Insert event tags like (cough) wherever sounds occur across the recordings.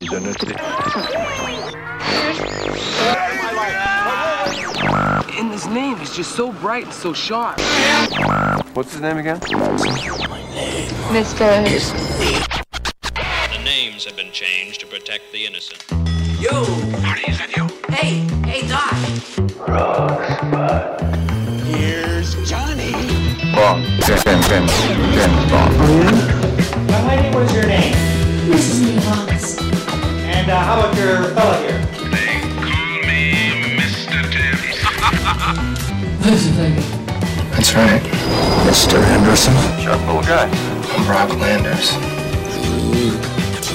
And his name is just so bright and so sharp. What's his name again? Mr. The names have been changed to protect the innocent. Yo! Marty, is that you? Hey, hey, Doc. Here's Johnny. Bond. James, James, James, James Bond. Now, lady, what is your name? Mrs. Nevons. And uh, how about your fella here? They call me Mr. Tibbs. (laughs) That's right. Mr. Henderson. Sharp little guy. I'm Rock Landers. What's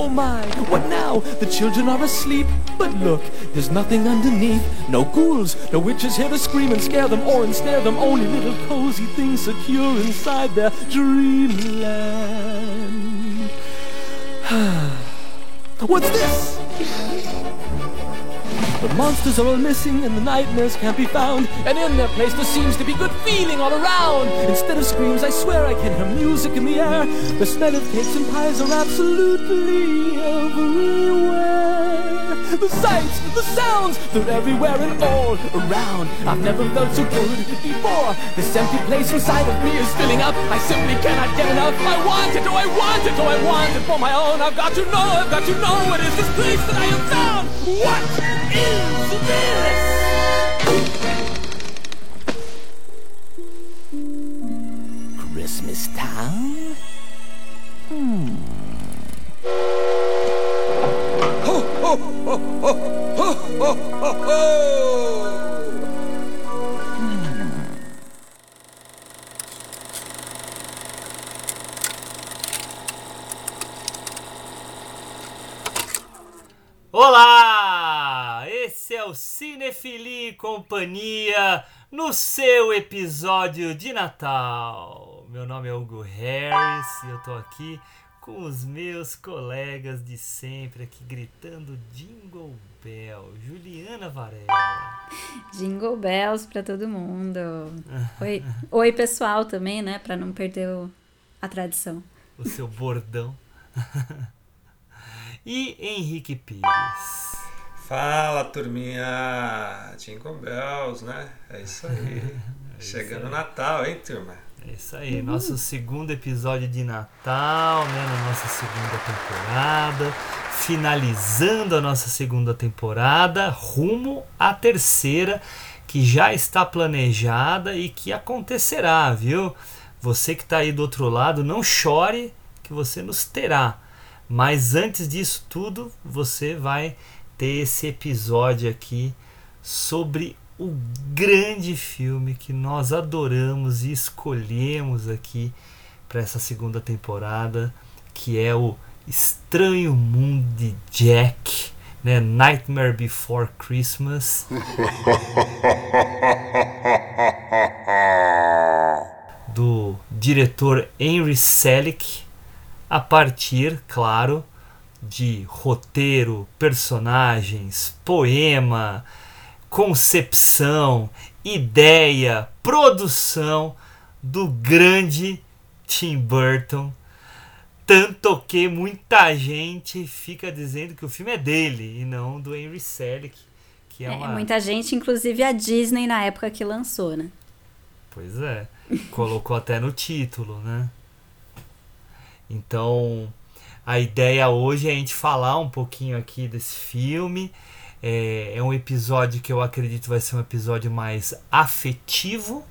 Oh my, what now? The children are asleep. But look, there's nothing underneath. No ghouls, no witches here to scream and scare them or ensnare them. Only little cozy things secure inside their dreamland. (sighs) What's this? The monsters are all missing and the nightmares can't be found. And in their place there seems to be good feeling all around. Instead of screams, I swear I can hear music in the air. The smell of cakes and pies are absolutely everywhere. The sights, the sounds, they're everywhere and all around. I've never felt so good before. This empty place inside of me is filling up. I simply cannot get enough. I want it, oh I want it, oh I want it for my own. I've got to know, I've got to know what is this place that I have found. What is this? Christmas Town? Olá! Esse é o Cinefili e Companhia no seu episódio de Natal. Meu nome é Hugo Harris e eu tô aqui com os meus colegas de sempre aqui gritando Jingle Bell. Juliana Varela. Jingle Bells pra todo mundo. (laughs) Oi, Oi pessoal também, né? Pra não perder o- a tradição. o seu bordão. (laughs) e Henrique Pires. Fala, turminha! Jingle Bells, né? (laughs) É isso aí. Chegando o Natal, hein, turma? É isso aí, nosso segundo episódio de Natal, né? Na nossa segunda temporada. Finalizando a nossa segunda temporada, rumo à terceira, que já está planejada e que acontecerá, viu? Você que está aí do outro lado, não chore que você nos terá. Mas antes disso tudo, você vai ter esse episódio aqui sobre o grande filme que nós adoramos e escolhemos aqui para essa segunda temporada, que é o Estranho Mundo de Jack, né? Nightmare Before Christmas. (laughs) do diretor Henry Selick, a partir, claro, de roteiro, personagens, poema, concepção, ideia, produção do grande Tim Burton. Tanto que muita gente fica dizendo que o filme é dele e não do Henry Selick, que é, É, uma muita gente, inclusive a Disney na época que lançou, né? Pois é, colocou até no título, né? Então, a ideia hoje é a gente falar um pouquinho aqui desse filme. É, é um episódio que eu acredito vai ser um episódio mais afetivo,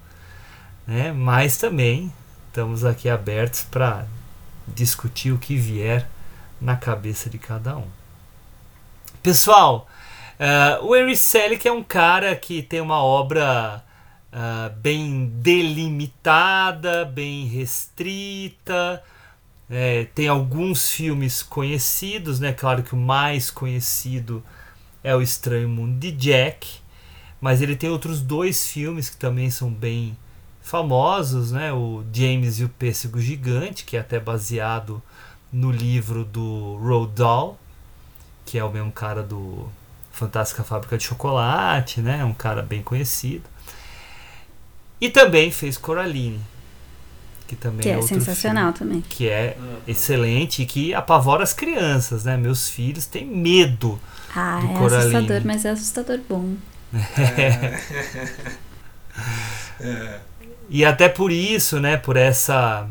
né? Mas também estamos aqui abertos para discutir o que vier na cabeça de cada um. Pessoal, eh, o Henry Selick é um cara que tem uma obra ah, bem delimitada, bem restrita, É, tem alguns filmes conhecidos, né? Claro que o mais conhecido é O Estranho Mundo de Jack, mas ele tem outros dois filmes que também são bem famosos, né? O James e o Pêssego Gigante, que é até baseado no livro do Roald Dahl, que é o mesmo cara do Fantástica Fábrica de Chocolate, né? Um cara bem conhecido. E também fez Coraline, que também Que é outro sensacional filme também. Que é excelente e que apavora as crianças, né? Meus filhos têm medo Ah, do é Coraline. assustador, mas é assustador bom. É. (laughs) E até por isso, né, por essa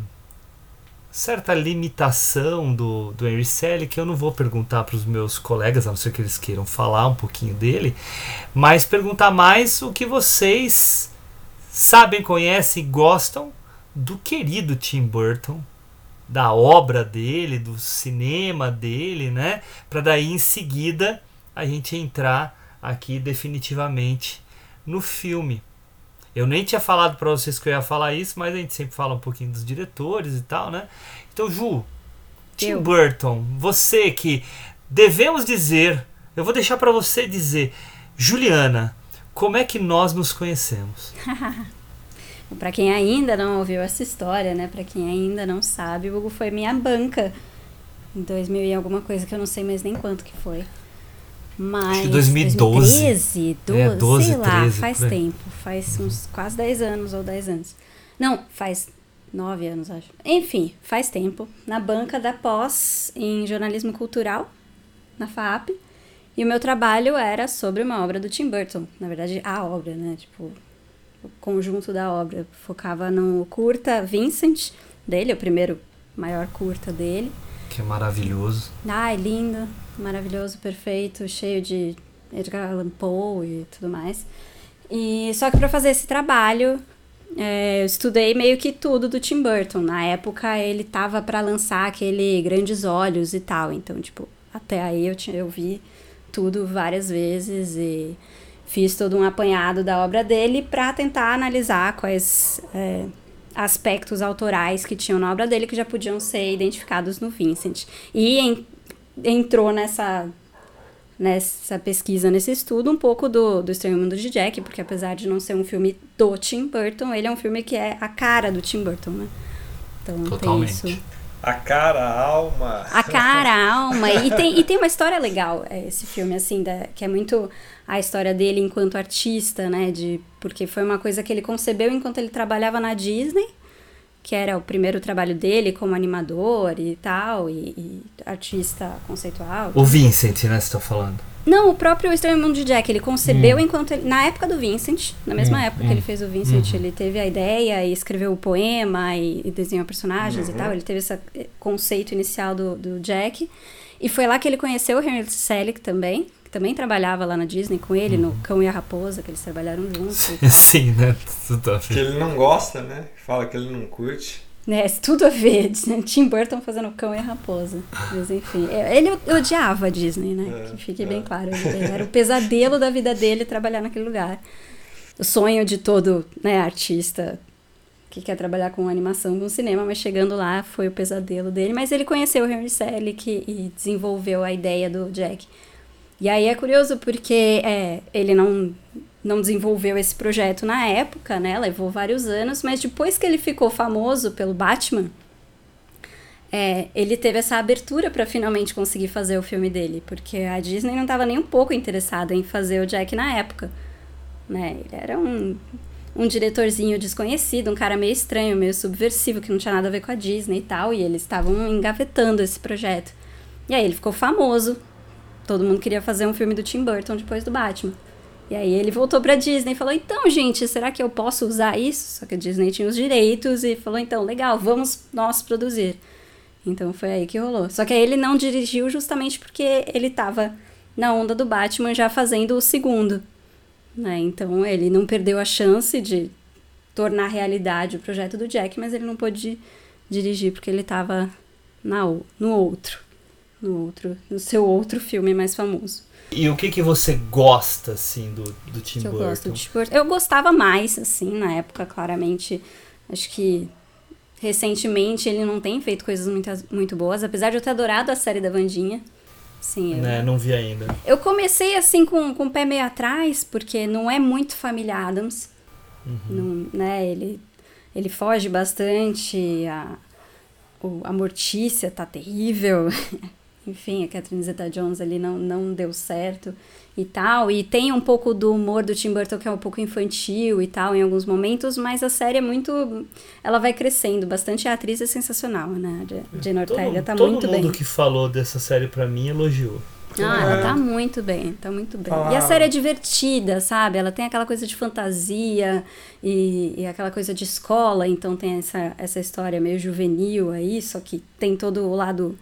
certa limitação do, do Henry Selick, que eu não vou perguntar para os meus colegas, a não ser que eles queiram falar um pouquinho dele, mas perguntar mais o que vocês sabem, conhecem e gostam do querido Tim Burton, da obra dele, do cinema dele, né? Para daí em seguida a gente entrar aqui definitivamente no filme. Eu nem tinha falado para vocês que eu ia falar isso, mas a gente sempre fala um pouquinho dos diretores e tal, né? Então, Ju, Tim Eu. Burton, você que devemos dizer, eu vou deixar para você dizer, Juliana, como é que nós nos conhecemos? (laughs) Pra quem ainda não ouviu essa história, né? Pra quem ainda não sabe, o Hugo foi minha banca em 2000 e alguma coisa que eu não sei mais nem quanto que foi. Mas que 2012. 2013, 12, É, 12, sei lá, 13, faz tempo, faz uns quase 10 anos ou 10 anos. Não, faz 9 anos, acho. Enfim, faz tempo, na banca da pós em jornalismo cultural, na FAP. E o meu trabalho era sobre uma obra do Tim Burton, na verdade, a obra, né? Tipo, o conjunto da obra. Focava no curta Vincent dele, o primeiro maior curta dele. Que é maravilhoso. Ai, lindo, maravilhoso, perfeito, cheio de Edgar Allan Poe e tudo mais. E só que para fazer esse trabalho, é, eu estudei meio que tudo do Tim Burton. Na época ele tava para lançar aquele Grandes Olhos e tal, então tipo, até aí eu tinha eu vi tudo várias vezes e fiz todo um apanhado da obra dele para tentar analisar quais é, aspectos autorais que tinham na obra dele que já podiam ser identificados no Vincent. E en- entrou nessa nessa pesquisa, nesse estudo, um pouco do, do Estranho Mundo de Jack, porque apesar de não ser um filme do Tim Burton, ele é um filme que é a cara do Tim Burton, né? Então Totalmente. tem isso. A cara, a alma. A cara, a alma. E tem, e tem uma história legal, é, esse filme, assim, da, que é muito a história dele enquanto artista, né? De, porque foi uma coisa que ele concebeu enquanto ele trabalhava na Disney, que era o primeiro trabalho dele como animador e tal, e, e artista conceitual. O Vincent, né, você tá falando? Não, o próprio Estranho Mundo de Jack, ele concebeu enquanto ele, na época do Vincent, na mesma época que ele fez o Vincent, ele teve a ideia e escreveu o poema e, e desenhou personagens e tal, ele teve esse conceito inicial do, do Jack. E foi lá que ele conheceu o Henry Selick também, que também trabalhava lá na Disney com ele, no Cão e a Raposa, que eles trabalharam juntos. (laughs) Sim, né? Tudo a Que ver. ele não gosta, né? Fala que ele não curte. Né, tudo a ver, (laughs) Tim Burton fazendo o Cão e a Raposa. Mas enfim, é, ele odiava a Disney, né? que fique bem claro. Ele era o pesadelo da vida dele trabalhar naquele lugar. O sonho de todo né, artista que quer trabalhar com animação, com cinema, mas chegando lá foi o pesadelo dele. Mas ele conheceu o Henry Selick e desenvolveu a ideia do Jack. E aí é curioso porque é, ele não, não desenvolveu esse projeto na época, né? Levou vários anos, mas depois que ele ficou famoso pelo Batman, é, ele teve essa abertura para finalmente conseguir fazer o filme dele, porque a Disney não estava nem um pouco interessada em fazer o Jack na época. Né? Ele era um, um diretorzinho desconhecido, um cara meio estranho, meio subversivo, que não tinha nada a ver com a Disney e tal, e eles estavam engavetando esse projeto. E aí ele ficou famoso, todo mundo queria fazer um filme do Tim Burton depois do Batman. E aí ele voltou pra Disney e falou: então, gente, será que eu posso usar isso? Só que a Disney tinha os direitos e falou: então, legal, vamos nós produzir. Então foi aí que rolou. Só que aí ele não dirigiu justamente porque ele tava na onda do Batman já fazendo o segundo. Né? Então ele não perdeu a chance de tornar realidade o projeto do Jack, mas ele não pôde dirigir porque ele tava na, o- no outro. No outro, no seu outro filme mais famoso. E o que que você gosta, assim, do, do Tim que eu Burton? gosto de Tim Burton. Eu gostava mais, assim, na época, claramente. Acho que recentemente ele não tem feito coisas muito, muito boas, apesar de eu ter adorado a série da Vandinha. Sim, eu, Né, não vi ainda. eu comecei assim com, com o pé meio atrás, porque não é muito família Adams. Não, né, ele, ele foge bastante, a, o, a Mortícia tá terrível. (laughs) Enfim, a Catherine Zeta-Jones ali não, não deu certo e tal. E tem um pouco do humor do Tim Burton que é um pouco infantil e tal em alguns momentos, mas a série é muito... Ela vai crescendo bastante. A atriz é sensacional, né? A Jane Ortega tá todo muito mundo bem. que falou dessa série pra mim elogiou. Ah, ela É. tá muito bem, tá muito bem. Falar- E a série é divertida, sabe? Ela tem aquela coisa de fantasia e, e aquela coisa de escola, então tem essa, essa história meio juvenil aí, só que tem todo o lado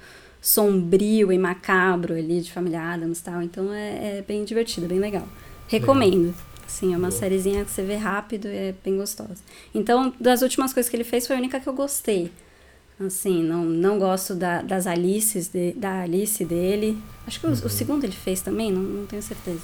sombrio e macabro ali de Família Adams e tal. Então é, é bem divertido, bem legal. Recomendo. Sim, é uma Boa. sériezinha que você vê rápido e é bem gostosa. Então, das últimas coisas que ele fez, foi a única que eu gostei. Assim, não, não gosto da, das Alices, de- da Alice dele. Acho que o, o segundo ele fez também, não, não tenho certeza.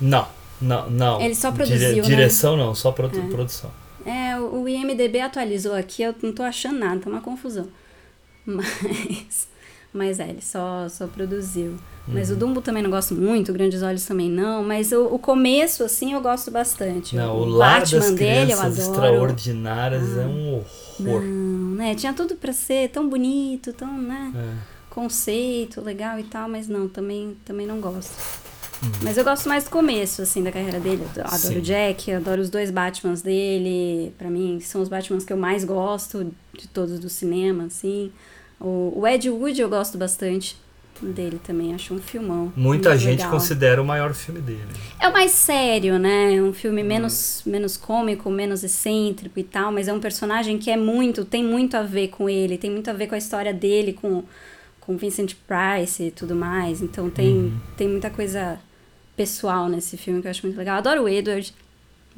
Não, não, não. Ele só produziu, né? Direção não, só produ- É. produção. É, o IMDB atualizou aqui, eu não tô achando nada, tá uma confusão. (laughs) Mas, mas é, ele só, só produziu. Mas o Uhum. Dumbo também não gosto muito, Grandes Olhos também não, mas o, o começo, assim, eu gosto bastante. Não, o o Lar Batman das dele eu adoro. Ah. Extraordinárias é um horror. Não, né? Tinha tudo pra ser tão bonito, tão, né? É. Conceito legal e tal, mas não, também, também não gosto. Uhum. Mas eu gosto mais do começo, assim, da carreira dele. Eu adoro Sim. o Jack, adoro os dois Batmans dele. Pra mim, são os Batmans que eu mais gosto de todos do cinema, assim. O, o Ed Wood eu gosto bastante dele também, acho um filmão. Muita gente legal. considera o maior filme dele. É o mais sério, né? É um filme Hum. menos, menos cômico, menos excêntrico e tal, mas é um personagem que é muito, tem muito a ver com ele, tem muito a ver com a história dele, com, com Vincent Price e tudo mais. Então tem, Uhum. tem muita coisa pessoal nesse filme que eu acho muito legal. Adoro o Edward,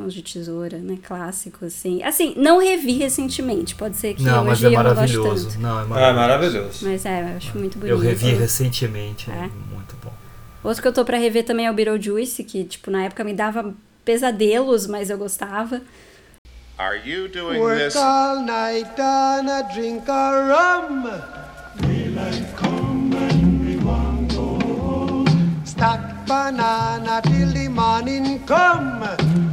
Mãos de Tesoura, né? Clássico, assim. Assim, não revi recentemente, pode ser que não, mas hoje é eu não goste maravilhoso. tanto. Não, é Ah, é maravilhoso. maravilhoso. Mas é, eu acho muito bonito. Eu revi recentemente, é, É. muito bom. Outro que eu tô pra rever também é o Beetlejuice, que, tipo, na época me dava pesadelos, mas eu gostava. Are you doing Work this? all night and a drink a rum. Daylight come and we want go home. Stack banana till the morning come.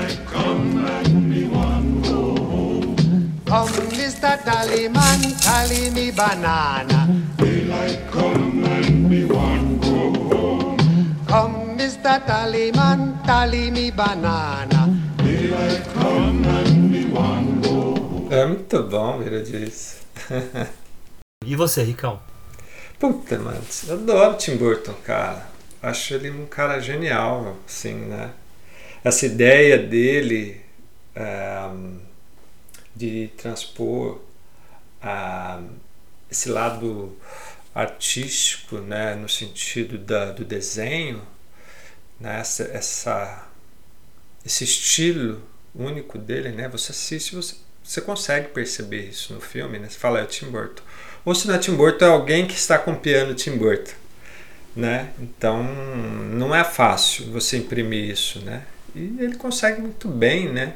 Daylight come and we want go home. Come, Mr. Tallyman, tally me banana. Daylight come and we want go home. Come, Mr. Tallyman, tally me banana. Daylight come and we want go home. É muito bom, Vira disso. (laughs) E você, Ricão? Puta, mano, eu adoro Tim Burton, cara. Acho ele um cara genial, assim, né? Essa ideia dele é, de transpor ah, esse lado artístico, né, no sentido da, do desenho, né, essa, essa, esse estilo único dele, né? Você assiste, você, você consegue perceber isso no filme, né? Você fala, é o Tim Burton. Ou se não é Tim Burton, é alguém que está copiando Tim Burton, né? Então, não é fácil você imprimir isso, né? E ele consegue muito bem, né?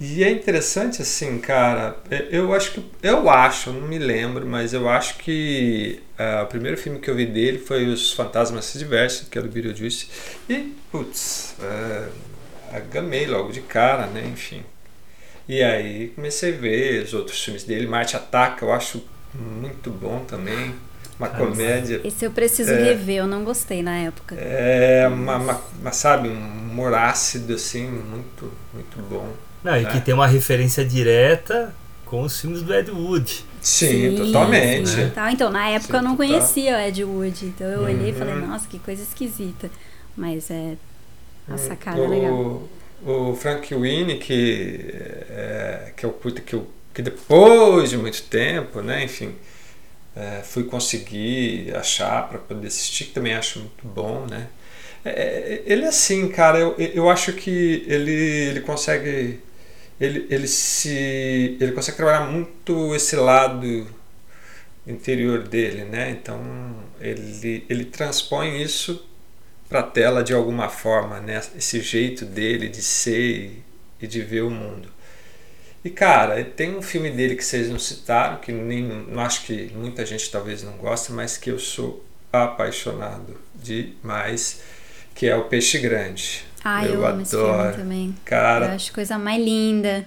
E é interessante assim, cara. Eu acho que eu acho, eu não me lembro, mas eu acho que ah, o primeiro filme que eu vi dele foi Os Fantasmas Se Divertem, que é do Beetlejuice. E, putz, ah, gamei logo de cara, né? Enfim. E aí comecei a ver os outros filmes dele. Marte Ataca, eu acho muito bom também. Uma comédia. Esse eu preciso É. rever, eu não gostei na época. É uma, uma- uma, sabe, um humor ácido, assim, muito, muito bom. Não, e né? que tem uma referência direta com os filmes do Ed Wood. Sim, totalmente. sim, total. Então, na época Sim, eu não total. conhecia o Ed Wood, então eu olhei e falei, Uhum. nossa, que coisa esquisita. Mas é. A sacada é legal. o, o Frank Winnie, que é, que é o puta que, eu, que depois de muito tempo, né, enfim, é, fui conseguir achar para poder assistir, que também acho muito bom, né. É, é, ele é assim, cara, eu, eu acho que ele, ele consegue ele, ele se ele consegue trabalhar muito esse lado interior dele, né? Então ele, ele transpõe isso para a tela de alguma forma, né? Esse jeito dele de ser e, de ver o mundo. E cara, tem um filme dele que vocês não citaram, que nem, não acho que muita gente talvez não goste, mas que eu sou apaixonado demais, que é o Peixe Grande. Ah, eu, amo esse filme também. Cara, Eu acho coisa mais linda.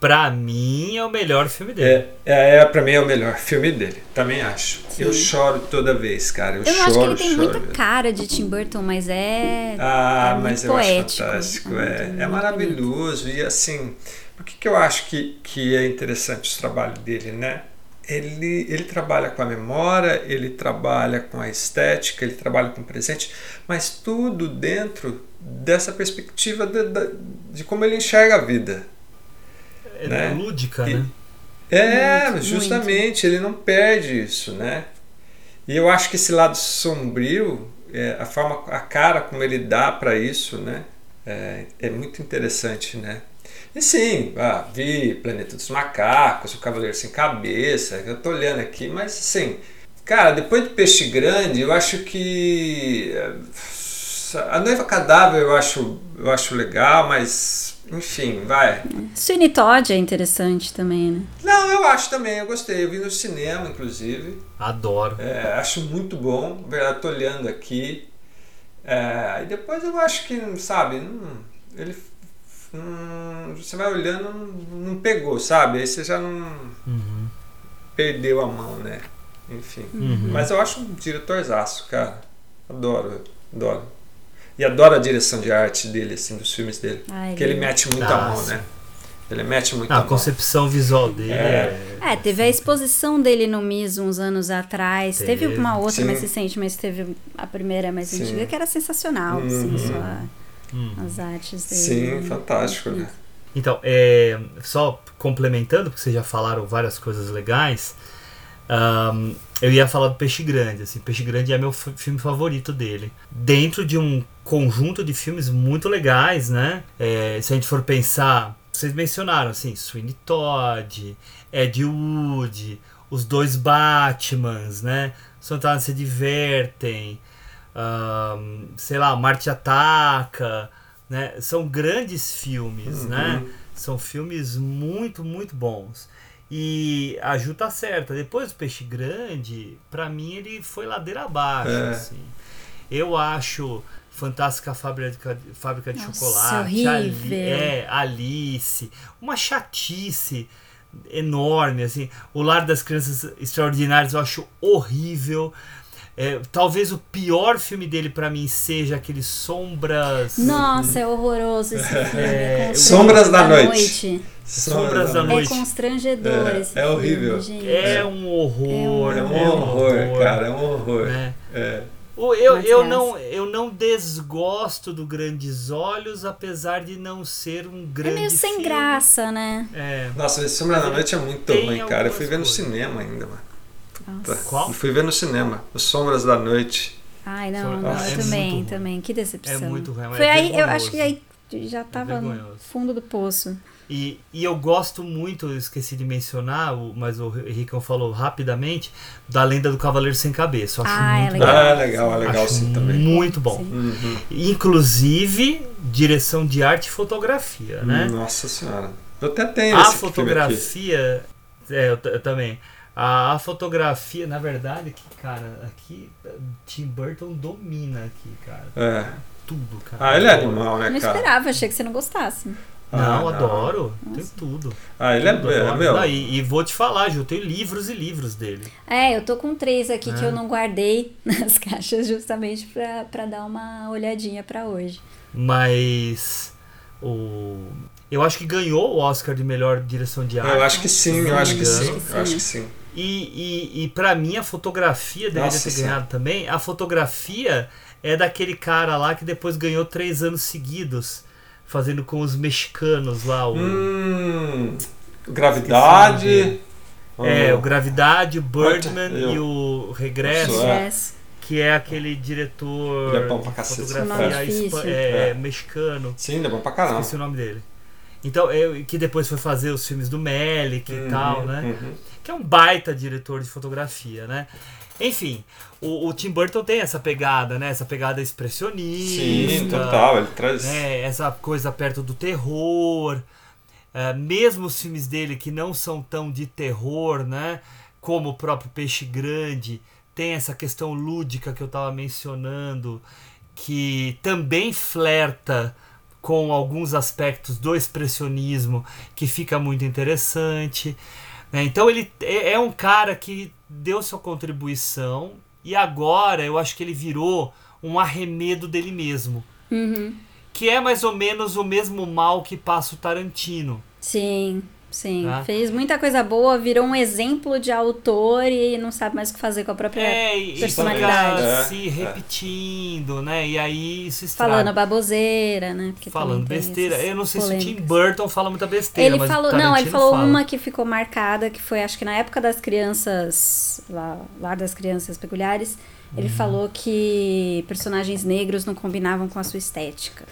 Pra mim é o melhor filme dele. É, é, é, pra mim é o melhor filme dele, também acho. Eu choro toda vez, cara. Eu, Eu choro, acho que ele tem choro. muita cara de Tim Burton, mas é. Ah, é muito mas eu poético. acho fantástico. É É, muito- é maravilhoso. E assim, por que, que eu acho que, que é interessante o trabalho dele, né? Ele, ele trabalha com a memória, ele trabalha com a estética, ele trabalha com o presente, mas tudo dentro dessa perspectiva de, de, de como ele enxerga a vida. É né? lúdica, E- né? É, Muito, justamente, ele não perde isso, né? E eu acho que esse lado sombrio, é, a forma, a cara como ele dá para isso, né? É, é muito interessante, né? E sim, ah, vi Planeta dos Macacos, O Cavaleiro Sem Cabeça, que eu tô olhando aqui, mas assim, cara, depois de Peixe Grande, eu acho que eh, a Noiva Cadáver eu acho, eu acho legal, mas enfim, vai. Sweeney Todd é interessante também, né? Não, eu acho também, eu gostei. Eu vi no cinema, inclusive. Adoro. É, acho muito bom. Verdade, tô olhando aqui. É, e depois eu acho que, sabe, não- ele. Não- você vai olhando, não, não pegou, sabe? Aí você já não Uhum. perdeu a mão, né? Enfim. Uhum. Mas eu acho um diretorzaço, cara. Adoro, adoro. E adoro a direção de arte dele, assim, dos filmes dele. Ah, Porque ele mete muito Ah, a mão, né? Ele mete muito Ah, a a mão. concepção visual dele É. é. É, teve a exposição dele no MIS uns anos atrás. Teve, Teve. uma outra Sim. mais recente, mas teve a primeira mais Sim. antiga, que era sensacional, Uhum. assim, só Hum. as artes dele. Sim, fantástico, né? Então, é, só complementando, porque vocês já falaram várias coisas legais, ahn, eu ia falar do Peixe Grande. Assim, Peixe Grande é meu filme favorito dele. Dentro de um conjunto de filmes muito legais, né? É, se a gente for pensar, vocês mencionaram, assim, Sweeney Todd, Ed Wood, os dois Batmans, né? Santana se divertem, ahn, sei lá, Marte Ataca, né? São grandes filmes, Uhum. né? São filmes muito, muito bons. E a Ju tá certa. Depois do Peixe Grande, pra mim ele foi ladeira abaixo. É. Assim. Eu acho Fantástica Fábrica, Fábrica de Nossa, Chocolate, Ali- horrível. é, Alice, uma chatice enorme. Assim. O Lar das Crianças Extraordinárias eu acho horrível. É, talvez o pior filme dele pra mim seja aquele Sombras. Nossa, é horroroso esse filme. É, É Sombras da Noite. noite. Sombras da É Noite. constrangedor É, esse é filme, horrível. gente. É um horror. É um horror, cara, é um horror. né? É. O- Eu, eu, é não, eu não desgosto do Grandes Olhos, apesar de não ser um É grande meio sem filme. graça, né? É. Nossa, esse Sombra da Noite é muito ruim, cara. Eu fui ver no cinema ainda, mano. Tá. Qual? Eu fui ver no cinema, Os Sombras da Noite. Ai, não, não, Ah, é eu também, também. Que decepção. É muito ruim, é Foi aí, eu acho que aí já tava no vergonhoso. fundo do poço. E, e eu gosto muito, eu esqueci de mencionar, o- mas o Ricão falou rapidamente, da lenda do Cavaleiro Sem Cabeça. Eu acho Ah, é muito legal. bom. Ah, legal, é legal Acho sim também. Muito bom. Uhum. Inclusive, direção de arte e fotografia, né? Nossa senhora. Eu até tenho A esse filme aqui. fotografia. É, eu, eu também. A, a fotografia, na verdade, aqui, cara, aqui Tim Burton domina aqui, cara. É. Tudo, cara. Ah, ele é animal, Eu né, não cara? esperava, achei que você não gostasse. Não, Ah, não. adoro. Tem tudo. Ah, ele é, Tudo, é adoro. meu. Não, e, e vou te falar, Ju, eu tenho livros e livros dele. É, eu tô com três aqui que É. eu não guardei (laughs) nas caixas justamente pra, pra dar uma olhadinha pra hoje. Mas o. Eu acho que ganhou o Oscar de melhor direção de arte. Eu acho que sim, eu não acho que sim. Eu acho que sim. E, e, e para mim a fotografia deveria Nossa ter Senhora. ganhado também. A fotografia é daquele cara lá que depois ganhou três anos seguidos, fazendo com os mexicanos lá. O, Hum, gravidade. é, Oh. o Gravidade, o Birdman Eu. e o Regresso, É. Que é aquele diretor Ele é bom pra de cacete, fotografia cara. espa- Difícil. é, É. mexicano. Sim, é bom pra caramba. Esqueci o nome dele. Então, eu, que depois foi fazer os filmes do Melick e Uhum, tal, né? uhum. Que é um baita diretor de fotografia, né? Enfim, o, o Tim Burton tem essa pegada, né? Essa pegada expressionista. Sim, total. Ele traz. né? Essa coisa perto do terror. é, mesmo os filmes dele que não são tão de terror, né? Como o próprio Peixe Grande, tem essa questão lúdica que eu estava mencionando, que também flerta com alguns aspectos do expressionismo que fica muito interessante. Né? Então ele é é um cara que deu sua contribuição e agora eu acho que ele virou um arremedo dele mesmo. Uhum. Que é mais ou menos o mesmo mal que passa o Tarantino. Sim, sim. Tá. Fez muita coisa boa, virou um exemplo de autor e não sabe mais o que fazer com a própria É, e personalidade. fica É, se é. repetindo, né? E aí isso estraga. Falando baboseira, né? Porque Falando besteira. Eu não sei se o Tim polêmicas. Burton fala muita besteira, Ele falou, não, ele falou fala. uma que ficou marcada, que foi acho que na época das crianças, lá, lá das crianças peculiares, ele Uhum. falou que personagens negros não combinavam com a sua estética.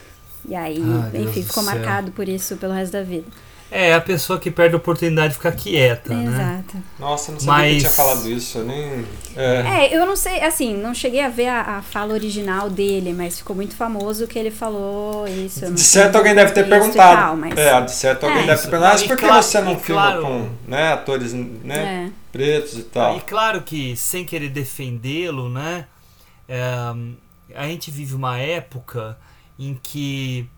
E aí, Ai, Deus enfim, do ficou marcado por isso pelo resto da vida. É, a pessoa que perde a oportunidade de ficar quieta, né? Exato. Nossa, eu não sabia que Mas- tinha falado isso. Eu nem. É. É, eu não sei, assim, não cheguei a ver a, a fala original dele, mas ficou muito famoso que ele falou isso. De certo alguém deve ter perguntado. tal, mas- É, de certo alguém É. deve ter perguntado. Mas E por que claro- você não filma claro- com né, atores né, É. pretos e tal? E claro que, sem querer defendê-lo, né? é, a gente vive uma época em que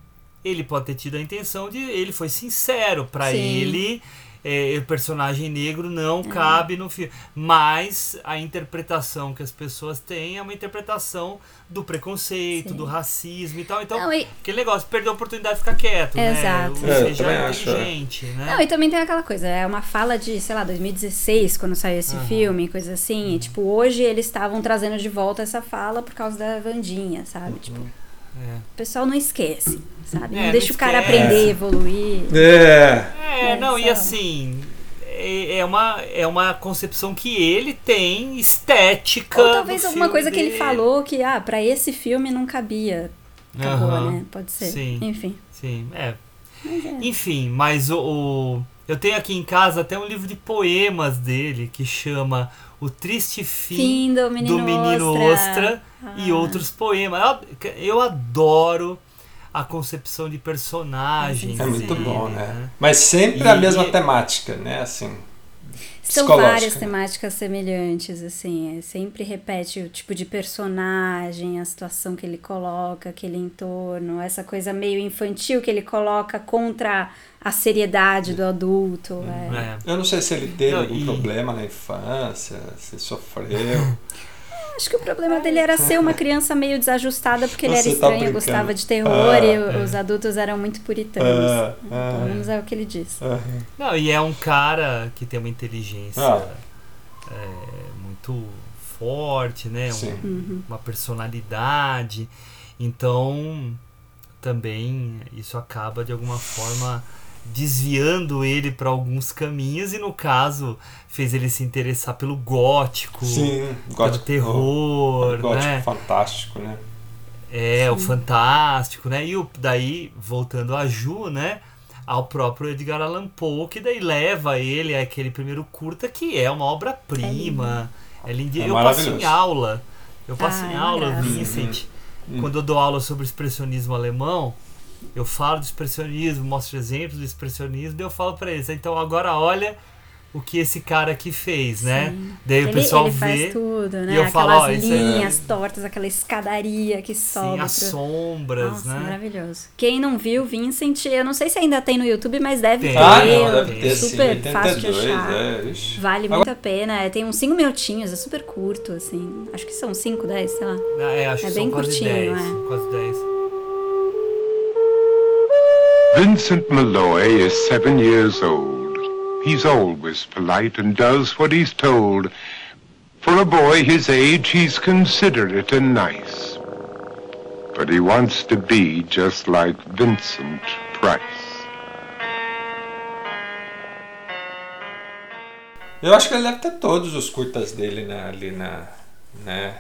ele pode ter tido a intenção de. Ele foi sincero para ele. é, o personagem negro não cabe no filme. Mas a interpretação que as pessoas têm é uma interpretação do preconceito, Sim. do racismo e tal. Então, Não, e- aquele negócio, perdeu a oportunidade de ficar quieto, Exato. né? É, Ou seja, também é acho, é. inteligente, né? Não, e também tem aquela coisa, é uma fala de, sei lá, 2016, quando saiu esse Aham. filme, coisa assim. E, tipo, hoje eles estavam trazendo de volta essa fala por causa da Vandinha, sabe? Tipo, o É. pessoal não esquece, sabe? É, não não deixa o cara aprender, evoluir. É. É, É, não, e assim, é, é uma, é uma concepção que ele tem estética. Ou talvez alguma coisa que ele dele. falou que, ah, pra esse filme não cabia. Acabou, Aham, né? Pode ser. sim. Enfim. Sim, é. Mas é. Enfim, mas o, o- Eu tenho aqui em casa até um livro de poemas dele que chama O Triste Fim, Fim do Menino, Ostra, e Ah. outros poemas. Eu, eu adoro a concepção de personagens. É muito dele, bom, né? Mas sempre E- a mesma e- temática, né? Assim. São várias né? temáticas semelhantes, assim. É, sempre repete o tipo de personagem, a situação que ele coloca, aquele entorno, essa coisa meio infantil que ele coloca contra a seriedade do adulto. é. É. Eu não sei se ele teve Não, algum e- problema na infância, se sofreu. (laughs) Acho que o problema dele era ser uma criança meio desajustada, porque ele era Você tá estranho, brincando. gostava de terror Ah, e é. os adultos eram muito puritanos. Ah, Pelo ah, menos é o que ele diz. ah. Não, e é um cara que tem uma inteligência Ah. é, muito forte, né? Um- Sim. Uhum. uma personalidade. Então, também isso acaba de alguma forma desviando ele para alguns caminhos e no caso fez ele se interessar pelo gótico, Sim, pelo gótico, terror, gótico né? fantástico, né? É, o fantástico, né? E o, daí, voltando a Ju, né? Ao próprio Edgar Allan Poe, que daí leva ele àquele primeiro curta, que é uma obra-prima. É lindo. É eu passo em aula. Eu passo Ah, em é aula. Vincent. Uhum. Quando eu dou aula sobre expressionismo alemão, eu falo do expressionismo, mostro exemplos do expressionismo, e eu falo pra eles, então agora olha o que esse cara aqui fez, né? Sim. Daí Ele, o pessoal ele faz vê tudo, e né? eu Aquelas falo, ó, isso é- linhas tortas, aquela escadaria que sim, sobe. as pro- sombras, Nossa, né? maravilhoso. Quem não viu, Vincent, eu não sei se ainda tem no YouTube, mas deve Tem. ter. Ah, não, deve ter sim. super fácil de 82, achar. é. Vale Agora- muito a pena. É, tem uns 5 minutinhos, é super curto, assim. Acho que são 5, 10, sei lá. Ah, é, acho É que bem são quase curtinho, 10, é. quase 10. Vincent Malloy is seven years old. He's always polite and does what he's told. For a boy his age, he's considerate and nice. But he wants to be just like Vincent Price. Eu acho que ele deve ter todos os curtas dele né, ali na. Né?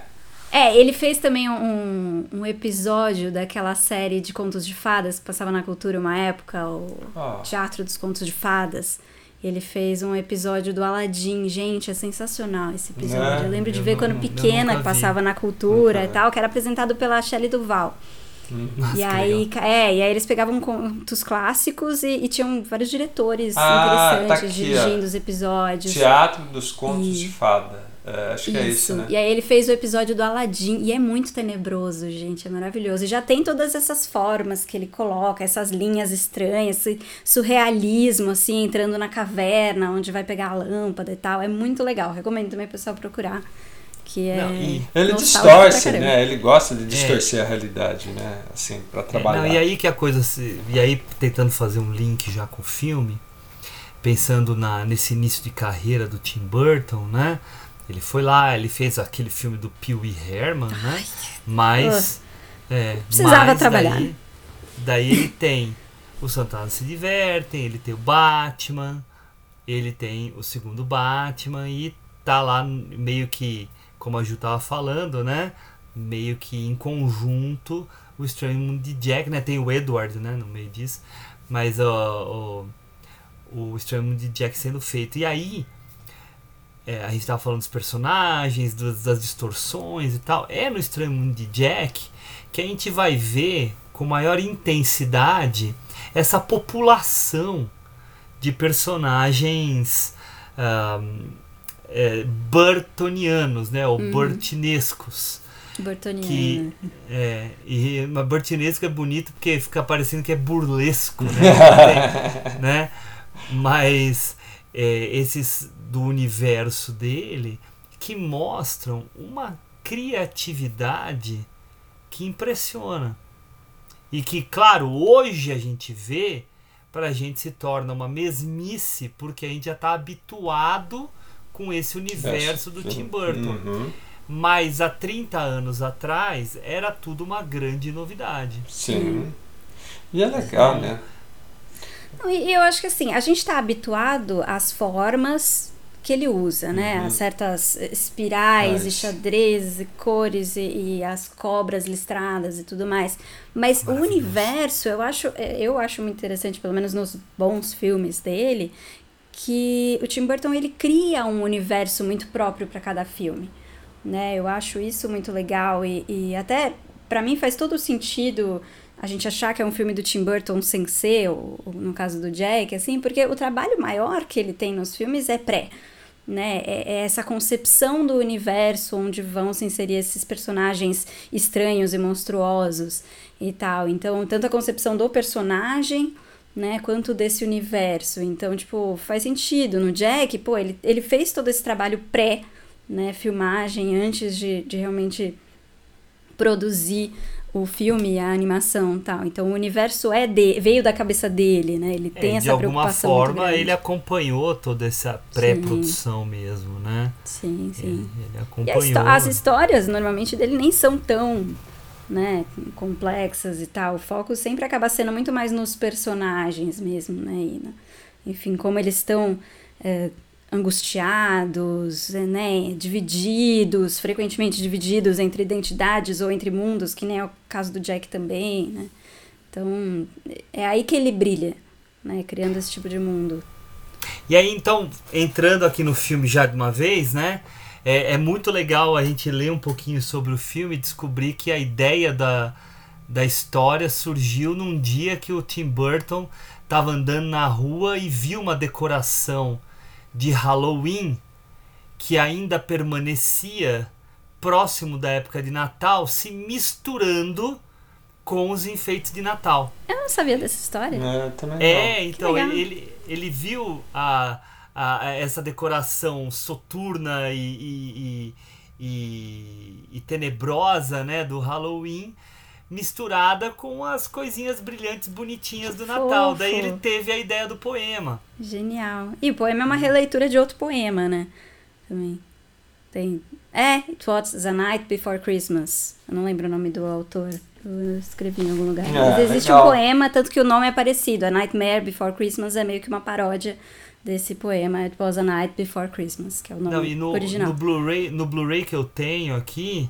É, ele fez também um, um episódio daquela série de contos de fadas que passava na cultura uma época, o Ah. Teatro dos Contos de Fadas. Ele fez um episódio do Aladdin. Gente, é sensacional esse episódio. Né? Eu lembro de Eu ver não- quando pequena, que vi. passava na cultura Nunca e tal, que era apresentado pela Shelley Duval. Nossa, E aí, é, e aí eles pegavam contos clássicos e, e tinham vários diretores Ah, tá interessantes aqui, dirigindo ó. os episódios. Teatro dos Contos E- de Fada. É, acho que é isso, né? E aí ele fez o episódio do Aladdin e é muito tenebroso, gente, é maravilhoso. E já tem todas essas formas que ele coloca, essas linhas estranhas, esse surrealismo, assim, entrando na caverna, onde vai pegar a lâmpada e tal. É muito legal, recomendo também o pessoal procurar. Que é Não, e- Ele distorce, né? Ele gosta de distorcer a realidade, né? Assim, pra É, trabalhar. não, e aí que a coisa se, e aí tentando fazer um link já com o filme, pensando na nesse início de carreira do Tim Burton, né? Ele foi lá, ele fez aquele filme do Pee Wee Herman, né? Mas é, Precisava mas trabalhar, Daí, daí ele tem o Santana se divertem, ele tem o Batman, ele tem o segundo Batman e tá lá meio que, como a Ju tava falando, né? Meio que em conjunto o Estranho Mundo de Jack, né? Tem o Edward, né? No meio disso. Mas ó, o, o Estranho Mundo de Jack sendo feito. E aí, é, a gente tava falando dos personagens, das, das distorções e tal. É no Estranho Mundo de Jack que a gente vai ver com maior intensidade essa população de personagens ahm, é, burtonianos, né? Ou Uhum. burtinescos. Burtoniano. Que, é, e uma burtinesco é bonito porque fica parecendo que é burlesco, né? (laughs) Né? Mas é, esses do universo dele que mostram uma criatividade que impressiona. E que, claro, hoje a gente vê, pra gente se torna uma mesmice, porque a gente já tá habituado com esse universo do Tim Burton. Uhum. Mas há 30 anos atrás era tudo uma grande novidade. Sim. E é legal, né? E e eu acho que assim, a gente está habituado às formas que ele usa, né? Uhum. Certas espirais É. e xadrezes e cores e, e as cobras listradas e tudo mais. Mas o universo, eu acho, é, eu acho muito interessante, pelo menos nos bons filmes dele, que o Tim Burton ele cria um universo muito próprio para cada filme, né? Eu acho isso muito legal e, e até para mim faz todo sentido a gente achar que é um filme do Tim Burton sem ser, ou, ou no caso do Jack, assim, porque o trabalho maior que ele tem nos filmes é pré, né? É, é essa concepção do universo onde vão se inserir esses personagens estranhos e monstruosos e tal. Então, tanto a concepção do personagem, né, quanto desse universo. Então, tipo, faz sentido. No Jack, pô, ele, ele fez todo esse trabalho pré, né, filmagem, antes de, de realmente produzir o filme a animação tal. Então o universo é de, veio da cabeça dele, né? Ele tem É, essa de alguma preocupação forma ele acompanhou toda essa pré-produção mesmo, né? Sim, sim. Ele, ele acompanhou. as histórias normalmente dele nem são tão né, complexas e tal. O foco sempre acaba sendo muito mais nos personagens mesmo, né? E enfim, como eles estão é, angustiados, né? Divididos, frequentemente divididos entre identidades ou entre mundos, que nem é o caso do Jack também, né? Então, é aí que ele brilha, né? Criando esse tipo de mundo. E aí, então, entrando aqui no filme já de uma vez, né? É, é muito legal a gente ler um pouquinho sobre o filme e descobrir que a ideia da, da história surgiu num dia que o Tim Burton estava andando na rua e viu uma decoração de Halloween que ainda permanecia próximo da época de Natal, se misturando com os enfeites de Natal. Eu não sabia dessa história. É, também não. É, então ele, ele viu a, a, a- essa decoração soturna e, e, e, e- e tenebrosa né, do Halloween misturada com as coisinhas brilhantes bonitinhas do Natal. Fofo. Daí ele teve a ideia do poema. Genial. E o poema é uma releitura de outro poema, né? Também. Tem. É, It Was the Night Before Christmas. Eu não lembro o nome do autor. Eu escrevi em algum lugar. É, Mas existe legal. um poema, tanto que o nome é parecido. A Nightmare Before Christmas é meio que uma paródia desse poema. It Was a Night Before Christmas, que é o nome Não, e no, original. no Blu-ray no Blu-ray que eu tenho aqui,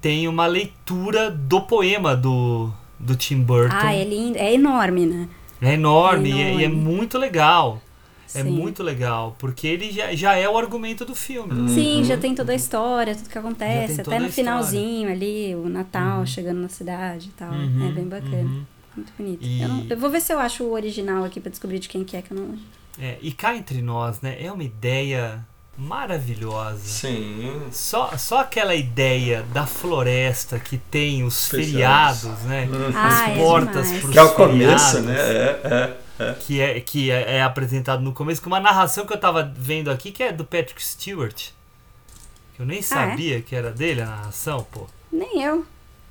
tem uma leitura do poema do, do Tim Burton. Ah, é lindo. É enorme, né? É enorme, É e é- e é enorme. muito legal. É Sim. muito legal, porque ele já, já é o argumento do filme. Sim, já tem toda a história, tudo que acontece. Até no finalzinho ali, o Natal chegando na cidade e tal. Uhum, é bem bacana. uhum. Muito bonito. E- Eu, não- eu vou ver se eu acho o original aqui pra descobrir de quem que é que eu não. É, e cá entre nós, né? É uma ideia maravilhosa. Sim. Só, só aquela ideia da floresta que tem os Feriados. feriados, né? Ah, As é portas demais. pros Que é o começo, feriados, né? É, é, é. Que, é, que é, é apresentado no começo, com uma narração que eu tava vendo aqui, que é do Patrick Stewart. Que eu nem sabia que era dele a narração, pô. Nem eu.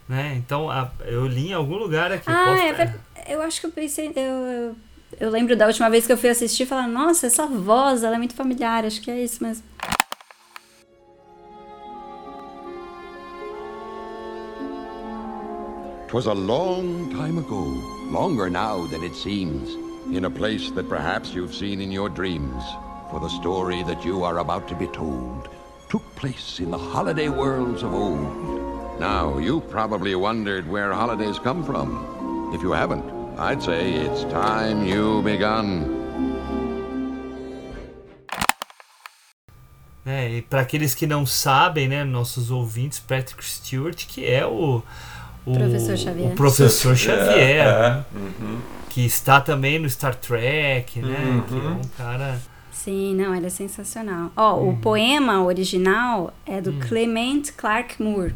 Né? Então a- eu li em algum lugar aqui. Ah, posso é verdade. Eu acho que eu pensei. Eu, eu, eu lembro da última vez que eu fui assistir e falar, nossa, essa voz, ela é muito familiar, acho que é isso mesmo. Twas a long time ago, longer now than it seems, in a place that perhaps you've seen in your dreams. For the story that you are about to be told took place in the holiday worlds of old. Now, you probably wondered where holidays come from. If you haven't, I'd say it's time you begun. É, e para aqueles que não sabem, né, nossos ouvintes, Patrick Stewart, que é o, o Professor Xavier. o professor (laughs) Xavier, É, né, uhum. que está também no Star Trek, né, que é Uhum. um cara Sim, não, ele é sensacional. Ó, Uhum. o poema original é do Clement Clark Moore.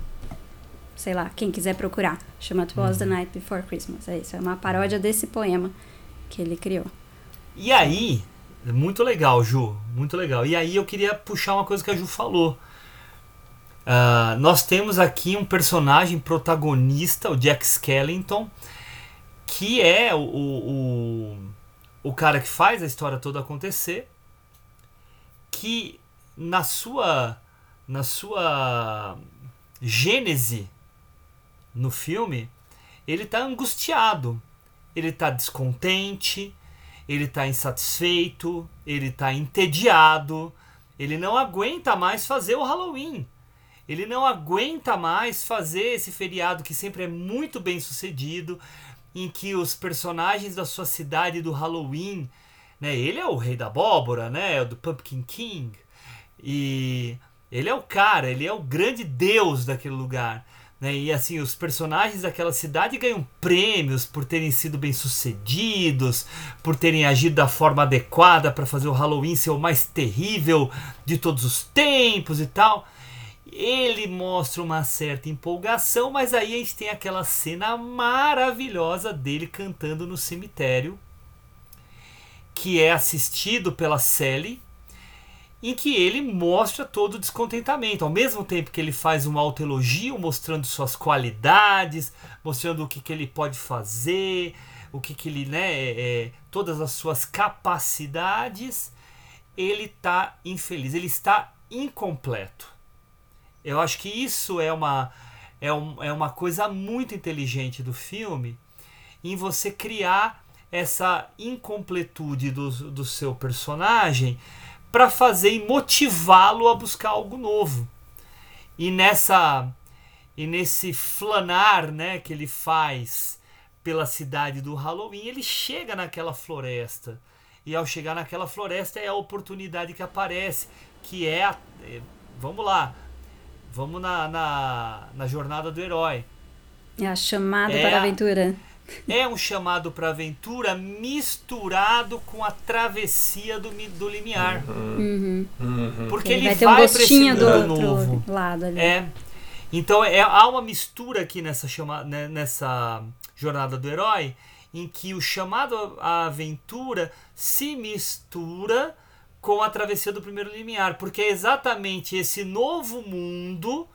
Sei lá, quem quiser procurar. Chama It Was the Uhum. Night Before Christmas. É isso, é uma paródia desse poema que ele criou. E aí, muito legal, Ju, muito legal. E aí eu queria puxar uma coisa que a Ju falou. Ah, nós temos aqui um personagem protagonista, o Jack Skellington, que é o, o, o, o cara que faz a história toda acontecer, que na sua na sua gênese no filme, ele tá angustiado, ele tá descontente, ele tá insatisfeito, ele tá entediado, ele não aguenta mais fazer o Halloween. Ele não aguenta mais fazer esse feriado que sempre é muito bem sucedido, em que os personagens da sua cidade do Halloween, né, ele é o rei da abóbora, né, o do Pumpkin King, e ele é o cara, ele é o grande deus daquele lugar. Né? E assim, os personagens daquela cidade ganham prêmios por terem sido bem-sucedidos, por terem agido da forma adequada para fazer o Halloween ser o mais terrível de todos os tempos e tal. Ele mostra uma certa empolgação, mas aí a gente tem aquela cena maravilhosa dele cantando no cemitério, que é assistido pela Sally, em que ele mostra todo o descontentamento. Ao mesmo tempo que ele faz um autoelogio, mostrando suas qualidades, mostrando o que, que ele pode fazer, o que, que ele, né, é, é, todas as suas capacidades, ele está infeliz, ele está incompleto. Eu acho que isso é uma, é, um, é uma coisa muito inteligente do filme, em você criar essa incompletude do, do seu personagem para fazer e motivá-lo a buscar algo novo. E nessa e nesse flanar, né, que ele faz pela cidade do Halloween, ele chega naquela floresta. E ao chegar naquela floresta é a oportunidade que aparece, que é, a, é vamos lá, vamos na, na, na jornada do herói. É a chamada É para a aventura. É um chamado para aventura misturado com a travessia do, do limiar. Uhum. Porque ele, vai um vai pra esse gostinho do novo. lado ali. É. Então é, há uma mistura aqui nessa, chama, né, nessa jornada do herói em que o chamado à aventura se mistura com a travessia do primeiro limiar, porque é exatamente esse novo mundo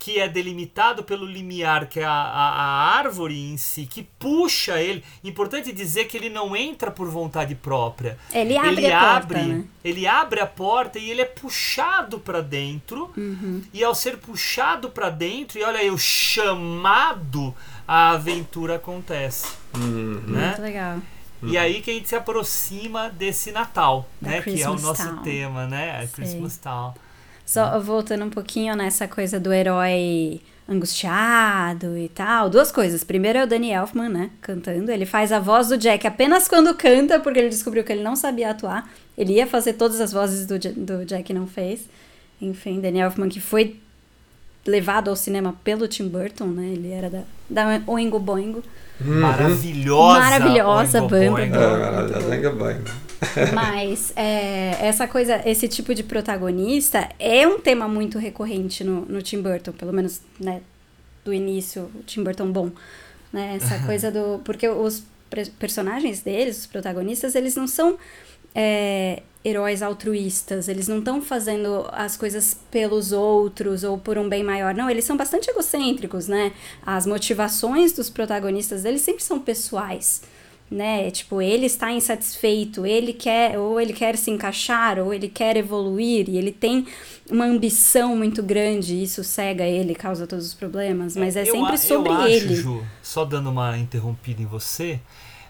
que é delimitado pelo limiar, que é a, a, a árvore em si, que puxa ele. Importante dizer que ele não entra por vontade própria. Ele abre a porta, abre, né? ele abre a porta e ele é puxado para dentro. Uhum. E ao ser puxado para dentro, e olha aí, o chamado, a aventura acontece. Né? Muito legal. E aí que a gente se aproxima desse Natal, Da né? Que é o Christmas nosso Town. tema, né? A Sei. Christmas Town. Só voltando um pouquinho nessa coisa do herói angustiado e tal. Duas coisas. Primeiro é o Danny Elfman, né, cantando. Ele faz a voz do Jack apenas quando canta, porque ele descobriu que ele não sabia atuar. Ele ia fazer todas as vozes do, do Jack e não fez. Enfim, Danny Elfman que foi levado ao cinema pelo Tim Burton, né? Ele era da, da Oingo Boingo. Maravilhosa. Maravilhosa Oingo banda. Boingo. É, maravilhoso, Lenga Boing. (laughs) Mas é, essa coisa, esse tipo de protagonista é um tema muito recorrente no, no Tim Burton, pelo menos né, do início, o Tim Burton bom. Né? Essa coisa do. Porque os personagens deles, os protagonistas, eles não são é, heróis altruístas, eles não estão fazendo as coisas pelos outros ou por um bem maior. Não, eles são bastante egocêntricos, né? As motivações dos protagonistas deles sempre são pessoais né? Tipo, ele está insatisfeito, ele quer, ou ele quer se encaixar, ou ele quer evoluir, e ele tem uma ambição muito grande, e isso cega ele, causa todos os problemas, mas é Eu sempre a- sobre eu acho, ele. Ju, só dando uma interrompida em você,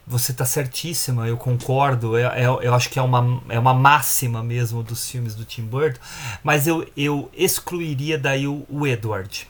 você tá certíssima, eu concordo. é- é- eu acho que é uma, é uma máxima mesmo dos filmes do Tim Burton, mas eu, eu excluiria daí o, o Edward.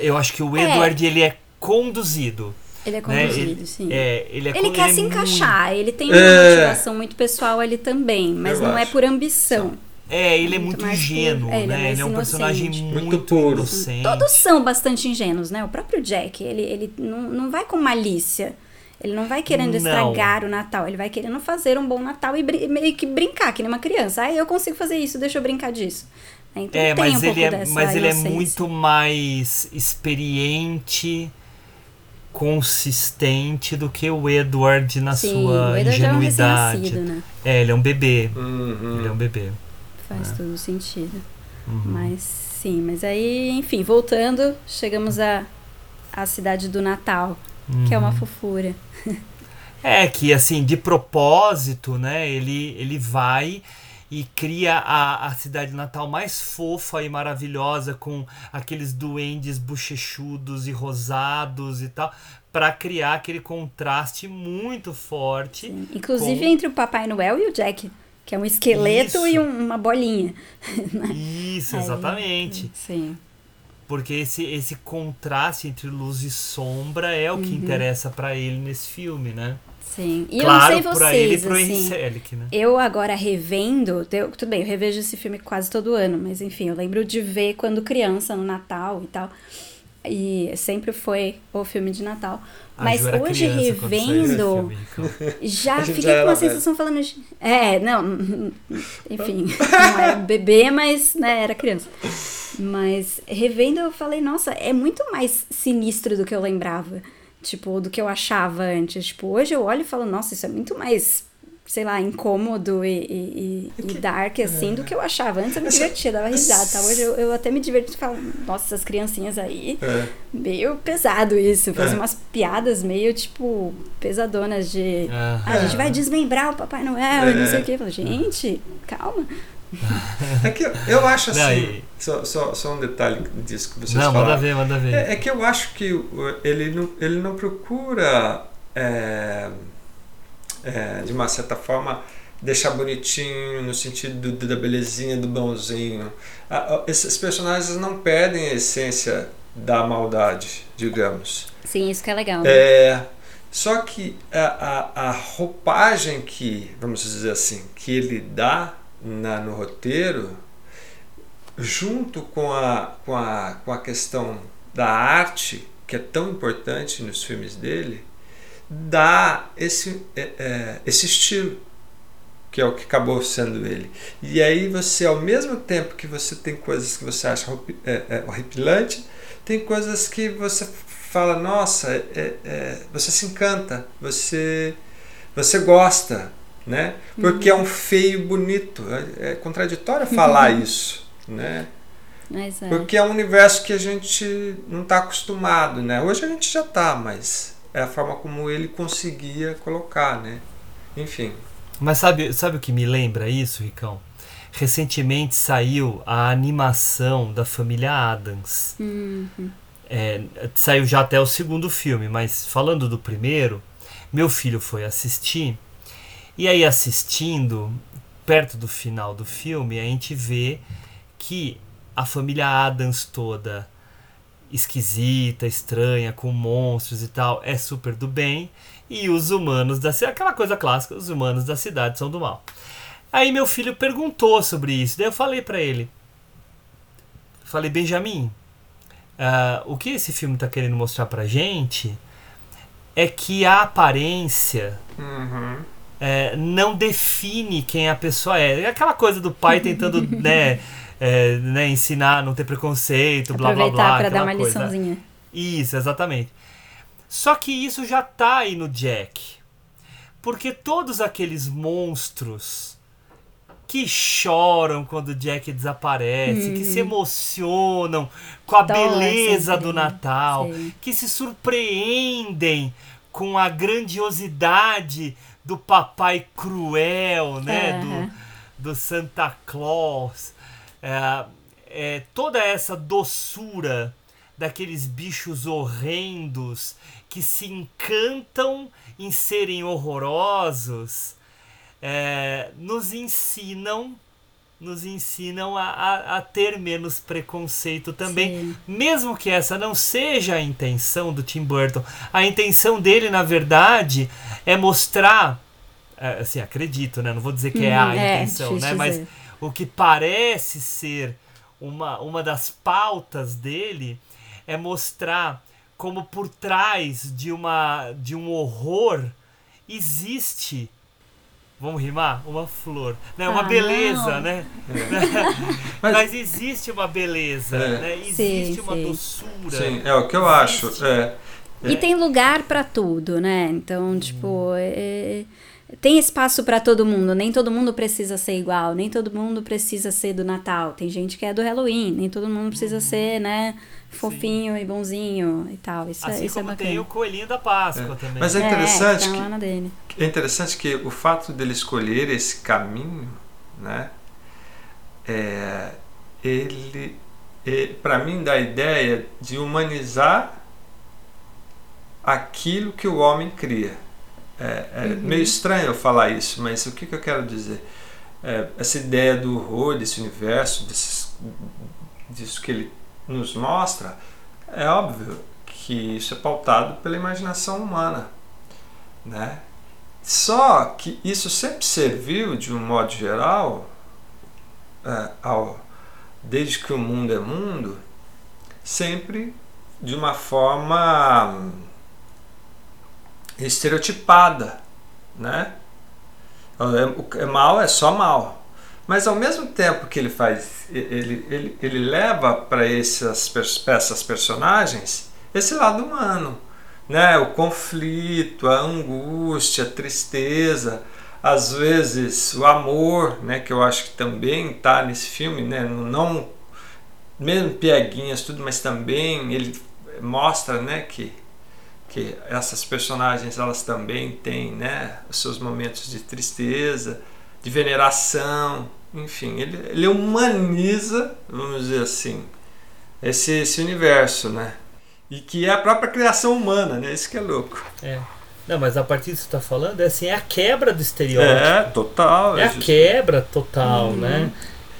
Eu acho que o É. Edward ele é conduzido. Ele é né? conduzido, Ele- sim. É, ele é Ele quer é se muito- encaixar, ele tem uma É. motivação muito pessoal ali também, mas Eu não é acho. por ambição. É, ele é Muito muito ingênuo, é, ele é né? mais Ele é um personagem muito, Muito puro. inocente. Todos são bastante ingênuos, né? O próprio Jack, ele, ele não, não vai com malícia. Ele não vai querendo Não. estragar o Natal, ele vai querendo fazer um bom Natal e meio que brincar, que nem uma criança. Ah, eu consigo fazer isso, deixa eu brincar disso. Né? Então É, tem mas um pouco ele é, dessa mas ele é muito mais experiente, consistente do que o Edward na Sim, sua o Edward é um ingenuidade. né? É, ele é um bebê. Uhum. Ele é um bebê. Faz É. todo sentido. Uhum. Mas sim, mas aí, enfim, voltando, chegamos à, à cidade do Natal, que é uma Uhum. fofura. (laughs) É que assim, de propósito, né? Ele, ele vai e cria a, a cidade natal mais fofa e maravilhosa com aqueles duendes bochechudos e rosados e tal, para criar aquele contraste muito forte. Inclusive com- entre o Papai Noel e o Jack, que é um esqueleto Isso. e um- uma bolinha. (laughs) Isso, Aí, exatamente. Sim. Porque esse, esse contraste entre luz e sombra é o que Uhum. interessa para ele nesse filme, né? Sim. E claro, eu não sei pra ele vocês, pro Henry assim. Selick, né? Eu agora revendo, eu- tudo bem, eu revejo esse filme quase todo ano, mas enfim, eu lembro de ver quando criança, no Natal e tal. E sempre foi o filme de Natal. A Mas hoje revendo, filme, então. já (laughs) fiquei já com uma velho. sensação falando. É, não, (laughs) enfim, não era bebê, mas né, era criança. Mas revendo eu falei, nossa, é muito mais sinistro do que eu lembrava. Tipo, do que eu achava antes. Tipo, hoje eu olho e falo, nossa, isso é muito mais, sei lá, incômodo e, e, e- e dark, assim, do que eu achava. Antes eu me divertia, dava risada, tá? Hoje eu, eu até me diverto e falo, nossa, essas criancinhas aí, É. meio pesado isso. Faz É. umas piadas meio, tipo, pesadonas de. Aham. "Ah, a gente vai desmembrar o Papai Noel e não É. sei o quê. Eu falo, gente, calma. (laughs) É que eu, eu acho Não, assim. e- Só, só, só um detalhe disso que vocês Não, falaram. manda ver, manda ver. É, é que eu acho que ele não, ele não procura, é, é, de uma certa forma, deixar bonitinho no sentido do- da belezinha, do bonzinho. Ah, Esses personagens não perdem a essência da maldade, digamos. Sim, isso que é legal. né? É, só que a, a, a roupagem que, vamos dizer assim, que ele dá na, no roteiro, junto com a, com, a, com a questão da arte, que é tão importante nos filmes dele, dá esse, é, é, esse estilo, que é o que acabou sendo ele. E aí você, ao mesmo tempo que você tem coisas que você acha é, é, horripilante, tem coisas que você fala, nossa, é, é, você se encanta, você, você gosta, né? Porque é um feio bonito. É, é contraditório (laughs) falar isso, né? Mas é. Porque é um universo que a gente não está acostumado, né? Hoje a gente já está, mas é a forma como ele conseguia colocar, né? Enfim. Mas sabe, sabe o que me lembra isso, Ricão? Recentemente saiu a animação da família Adams. Uhum. É, saiu já até o segundo filme, mas falando do primeiro, meu filho foi assistir. E aí, assistindo, perto do final do filme, a gente vê que a família Adams toda esquisita, estranha, com monstros e tal, é super do bem. E os humanos da cidade, aquela coisa clássica, os humanos da cidade são do mal. Aí meu filho perguntou sobre isso, daí eu falei para ele, falei Benjamin, uh, o que esse filme tá querendo mostrar pra gente é que a aparência Uhum. É, não define quem a pessoa é. É aquela coisa do pai tentando, (laughs) né, é, né, ensinar não ter preconceito, blá blá Aproveitar blá. pra dar uma coisa. liçãozinha. Isso, exatamente. Só que isso já tá aí no Jack. Porque todos aqueles monstros que choram quando o Jack desaparece, que se emocionam com a beleza do Natal, sim. que se surpreendem com a grandiosidade do papai cruel, né? Aham. Do, do Santa Claus. É, é, toda essa doçura daqueles bichos horrendos que se encantam em serem horrorosos é, nos ensinam nos ensinam a, a, a ter menos preconceito também, mesmo que essa não seja a intenção do Tim Burton. A intenção dele, na verdade, é mostrar, é, assim, acredito, né? Não vou dizer que é a Uhum, é, intenção, né? Mas dizer. o que parece ser uma, uma das pautas dele é mostrar como por trás de uma de um horror existe vamos rimar uma flor né uma Ah, beleza não. né (laughs) Mas- mas, existe uma beleza É. né existe Sim, uma sim. doçura Sim, é o que eu acho. É, E tem lugar pra tudo, né? Então, tipo, é- tem espaço pra todo mundo. Nem todo mundo precisa ser igual, nem todo mundo precisa ser do Natal. Tem gente que é do Halloween, nem todo mundo precisa ser, né, fofinho e bonzinho e tal. Isso, é- assim isso é como bacana. tem o coelhinho da Páscoa também Mas é interessante tá que-. É interessante que o fato dele escolher esse caminho, né, é, ele, para mim dá a ideia de humanizar aquilo que o homem cria. É, é Uhum. meio estranho eu falar isso, mas o que, que eu quero dizer? É, essa ideia do horror, desse universo, desses, disso que ele nos mostra, é óbvio que isso é pautado pela imaginação humana, né? Só que isso sempre serviu, de um modo geral, é, ao, desde que o mundo é mundo, sempre de uma forma estereotipada, né? É, o é mal é só mal. Mas ao mesmo tempo que ele faz, ele, ele, ele leva para essas, essas personagens esse lado humano, né? O conflito, a angústia, a tristeza, às vezes o amor, né? Que eu acho que também está nesse filme, né? Não mesmo pieguinhas tudo, mas também ele mostra, né? Que que essas personagens elas também têm, né? Os seus momentos de tristeza, de veneração, enfim, ele, ele humaniza, vamos dizer assim, esse, esse universo, né? E que é a própria criação humana, né? Isso que é louco. É. Não, mas a partir disso que você tá falando, é assim, é a quebra do estereótipo. É, total. É a just- quebra total, Uhum. né?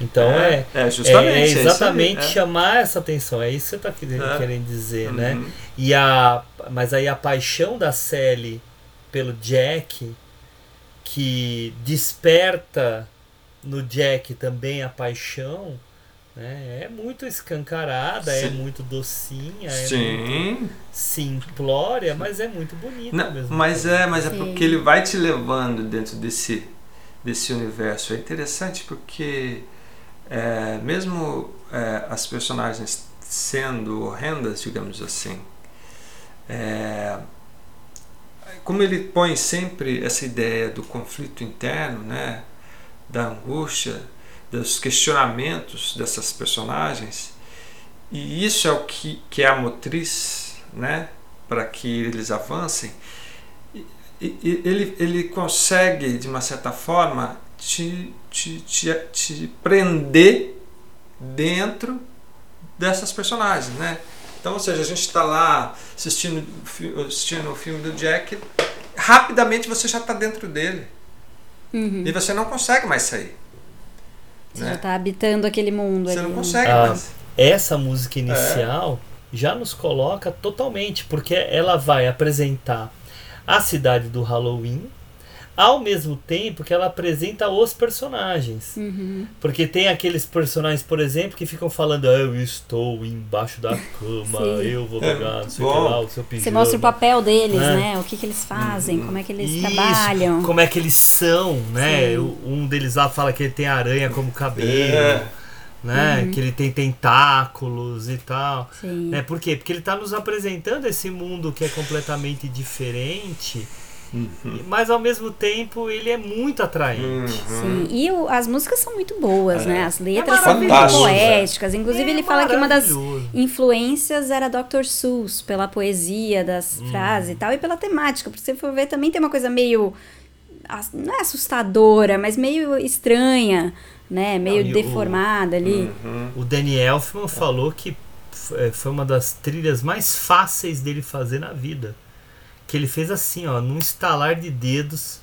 Então É, é, é justamente, é é isso aí, exatamente é. chamar essa atenção. É isso que você está querendo, É. querendo dizer, Uhum. né? E a, mas aí a paixão da Sally pelo Jack, que desperta no Jack também a paixão, né? É muito escancarada, é Sim. muito docinha, é Sim. muito simplória, mas é muito bonita Não, mesmo. mas é, mas é Sim. porque ele vai te levando dentro desse, desse universo. É interessante porque é, mesmo é, as personagens sendo horrendas, digamos assim, é, como ele põe sempre essa ideia do conflito interno, né, da angústia, dos questionamentos dessas personagens, e isso é o que, que é a motriz, né, para que eles avancem. Ele, ele consegue, de uma certa forma, te, te, te, te prender dentro dessas personagens, né? Então, ou seja, a gente está lá assistindo, assistindo o filme do Jack, rapidamente você já está dentro dele. Uhum. E você não consegue mais sair. Você né? já tá habitando aquele mundo Você ali. não consegue Ah, mais. essa música inicial já nos coloca totalmente, porque ela vai apresentar a cidade do Halloween, ao mesmo tempo que ela apresenta os personagens. Uhum. Porque tem aqueles personagens, por exemplo, que ficam falando: ah, Eu estou embaixo da cama, eu vou É pegar, não muito sei o que bom. lá, o seu pijama. Você mostra o papel deles, né? né? O que, que eles fazem, como é que eles Isso, trabalham. Como é que eles são, né? Sim. Um deles lá fala que ele tem aranha como cabelo, É. né? Uhum. Que ele tem tentáculos e tal. Sim. Né? Por quê? Porque ele está nos apresentando esse mundo que é completamente diferente, Uhum. mas ao mesmo tempo ele é muito atraente. Sim, e o- as músicas são muito boas, né? As letras É são muito poéticas. Inclusive, É ele fala que uma das influências era Dr. Seuss, pela poesia das Hum. frases e tal, e pela temática. Porque se você for ver, também tem uma coisa meio. Não é assustadora, mas meio estranha, né? Meio Não, e o- deformada ali. O Danny Elfman falou que é, foi uma das trilhas mais fáceis dele fazer na vida. Que ele fez assim, ó, num estalar de dedos,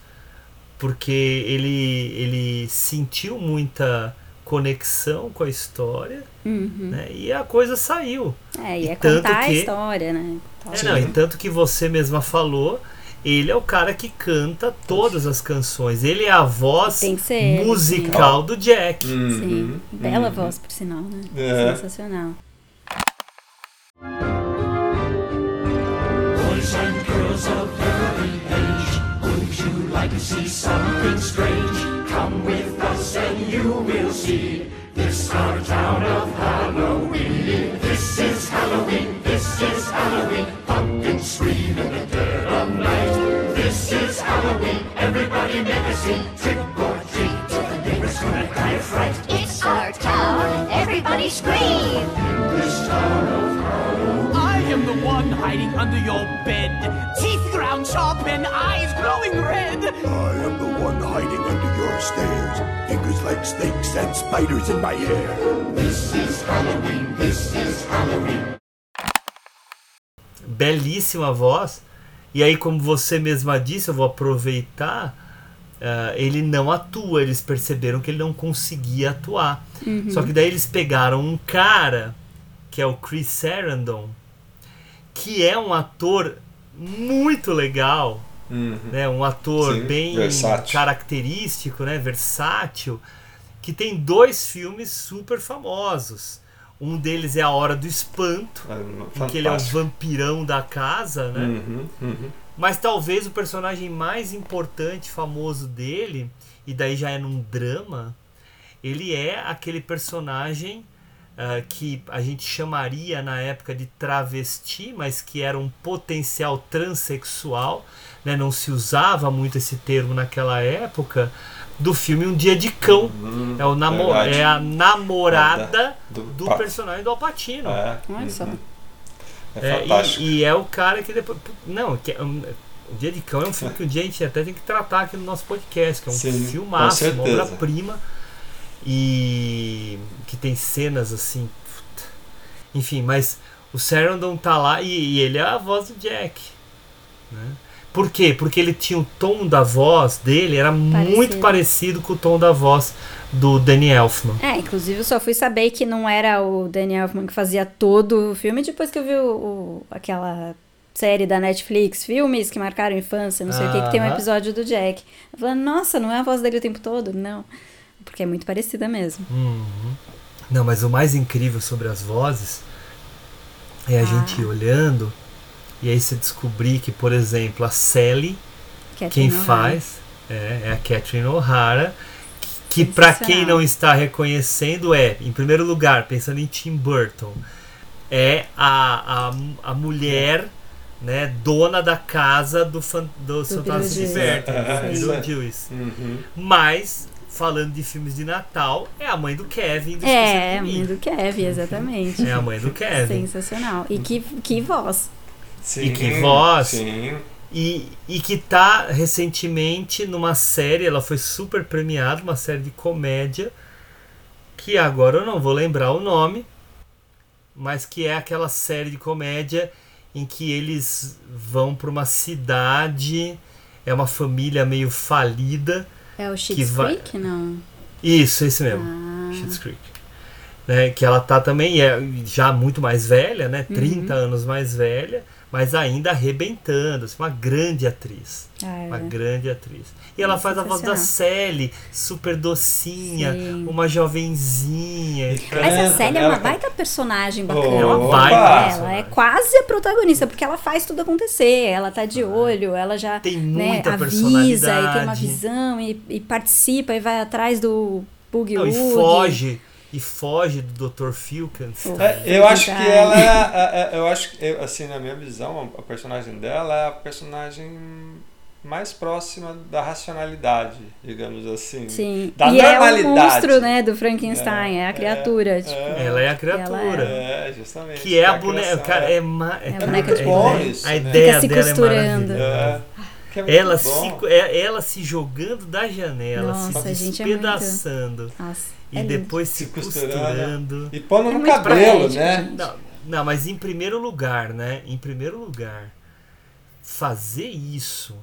porque ele, ele sentiu muita conexão com a história, Uhum. né? E a coisa saiu. É, e é tanto contar a que- história, né? É, não, e tanto que você mesma falou, ele é o cara que canta todas as canções. Ele é a voz ser ele, musical do Jack. Sim, bela voz, por sinal, né? É. Sensacional. Boys and girls of every age, would you like to see something strange? Come with us and you will see this our town of Halloween. This is Halloween, this is Halloween. Pumpkins scream in the dead of night. This is Halloween, everybody make a scene. Trick or treat, Till the neighbors gonna die of fright. It's our town. Everybody scream. This town of Halloween. I am the one hiding under your bed. Teeth ground sharp and eyes glowing red. I am the one hiding under your stairs. Fingers like snakes and spiders in my hair. This is Halloween, this is Halloween. belíssima voz. E aí, como você mesma disse, eu vou aproveitar. ah, ele não atua, eles perceberam que ele não conseguia atuar. Uhum. Só que daí eles pegaram um cara, que é o Chris Sarandon, que é um ator muito legal, Uhum. né? um ator Sim, bem versátil. característico, né? versátil, que tem dois filmes super famosos. Um deles é A Hora do Espanto, É, em que ele é o fantástico. vampirão da casa, né? Uhum, uhum. Mas talvez o personagem mais importante, famoso dele, e daí já é num drama, ele é aquele personagem ah, que a gente chamaria na época de travesti, mas que era um potencial transexual, né? não se usava muito esse termo naquela época, do filme Um Dia de Cão. é, o namo Uhum. verdade. é a namorada do, do personagem do Alpatino. É, uhum. É É, e, e é o cara que depois. Não, que é um- o Dia de Cão é um filme que um dia a gente até tem que tratar aqui no nosso podcast, que é um Sim, filmaço, uma obra-prima. E que tem cenas assim. puta. Enfim, mas o Sarandon tá lá e, e ele é a voz do Jack. Né? Por quê? Porque ele tinha o tom da voz dele, era muito parecido com o tom da voz do Danny Elfman. É, inclusive eu só fui saber que não era o Danny Elfman que fazia todo o filme depois que eu vi o, o- aquela série da Netflix, filmes que marcaram infância, não sei o que, que tem um episódio do Jack. Eu falei, nossa, não é a voz dele o tempo todo? Não. Porque é muito parecida mesmo. Uhum. Não, mas o mais incrível sobre as vozes é a Ah. gente olhando e aí você descobrir que, por exemplo, a Sally, Catherine quem O'Hara. faz é, é a Catherine O'Hara, que, que para quem não está reconhecendo é, em primeiro lugar, pensando em Tim Burton, é a, a, a mulher né, dona da casa do, fan, do, de. Berta, É, do isso é. Beetlejuice. Uhum. Mas, falando de filmes de Natal, é a mãe do Kevin do É, Esqueceram a de mãe do Kevin, exatamente. É a mãe do (laughs) Kevin. Sensacional. E que, que voz. E que voz. Sim. E, e que tá recentemente numa série, ela foi super premiada, uma série de comédia, que agora eu não vou lembrar o nome, mas que é aquela série de comédia em que eles vão para uma cidade, é uma família meio falida. É o que Schitt's vai- Creek? Não. Isso, esse mesmo. Ah. Schitt's Creek. né, que ela tá também é já muito mais velha, né, Uhum. 30 anos mais velha, mas ainda arrebentando, assim, uma grande atriz. Ah, é. Uma grande atriz. E ela É faz a voz da. Sally, super docinha, Sim. uma jovenzinha. Mas a Célia é uma ela- baita personagem Oh, bacana. É uma baita Ela é personagem. quase a protagonista, porque ela faz tudo acontecer. Ela tá de olho, ela já Tem né, muita avisa e personalidade. tem uma visão e, e participa e vai atrás do Boogie Não, e Woogie. foge, e foge do Dr. Filkins. Oh. É, eu acho que ela é, é- é- eu acho que assim na minha visão a, personagem dela é a personagem mais próxima da racionalidade digamos assim Sim. da e é o normalidade monstro, né, do Frankenstein, é, É, a criatura. é, tipo, Ela é a criatura. é justamente Que é a boneca. Cara, é, ma- É a boneca de bom isso, A né? ideia Fica se dela costurando. é é, maravilhosa. É Ela bom. se, é- ela se jogando da janela, Nossa, se gente, é muito- despedaçando. E é depois se, Se costurando. costurando. e pondo É no cabelo né. Não, não, mas em primeiro lugar, né? Em primeiro lugar, fazer isso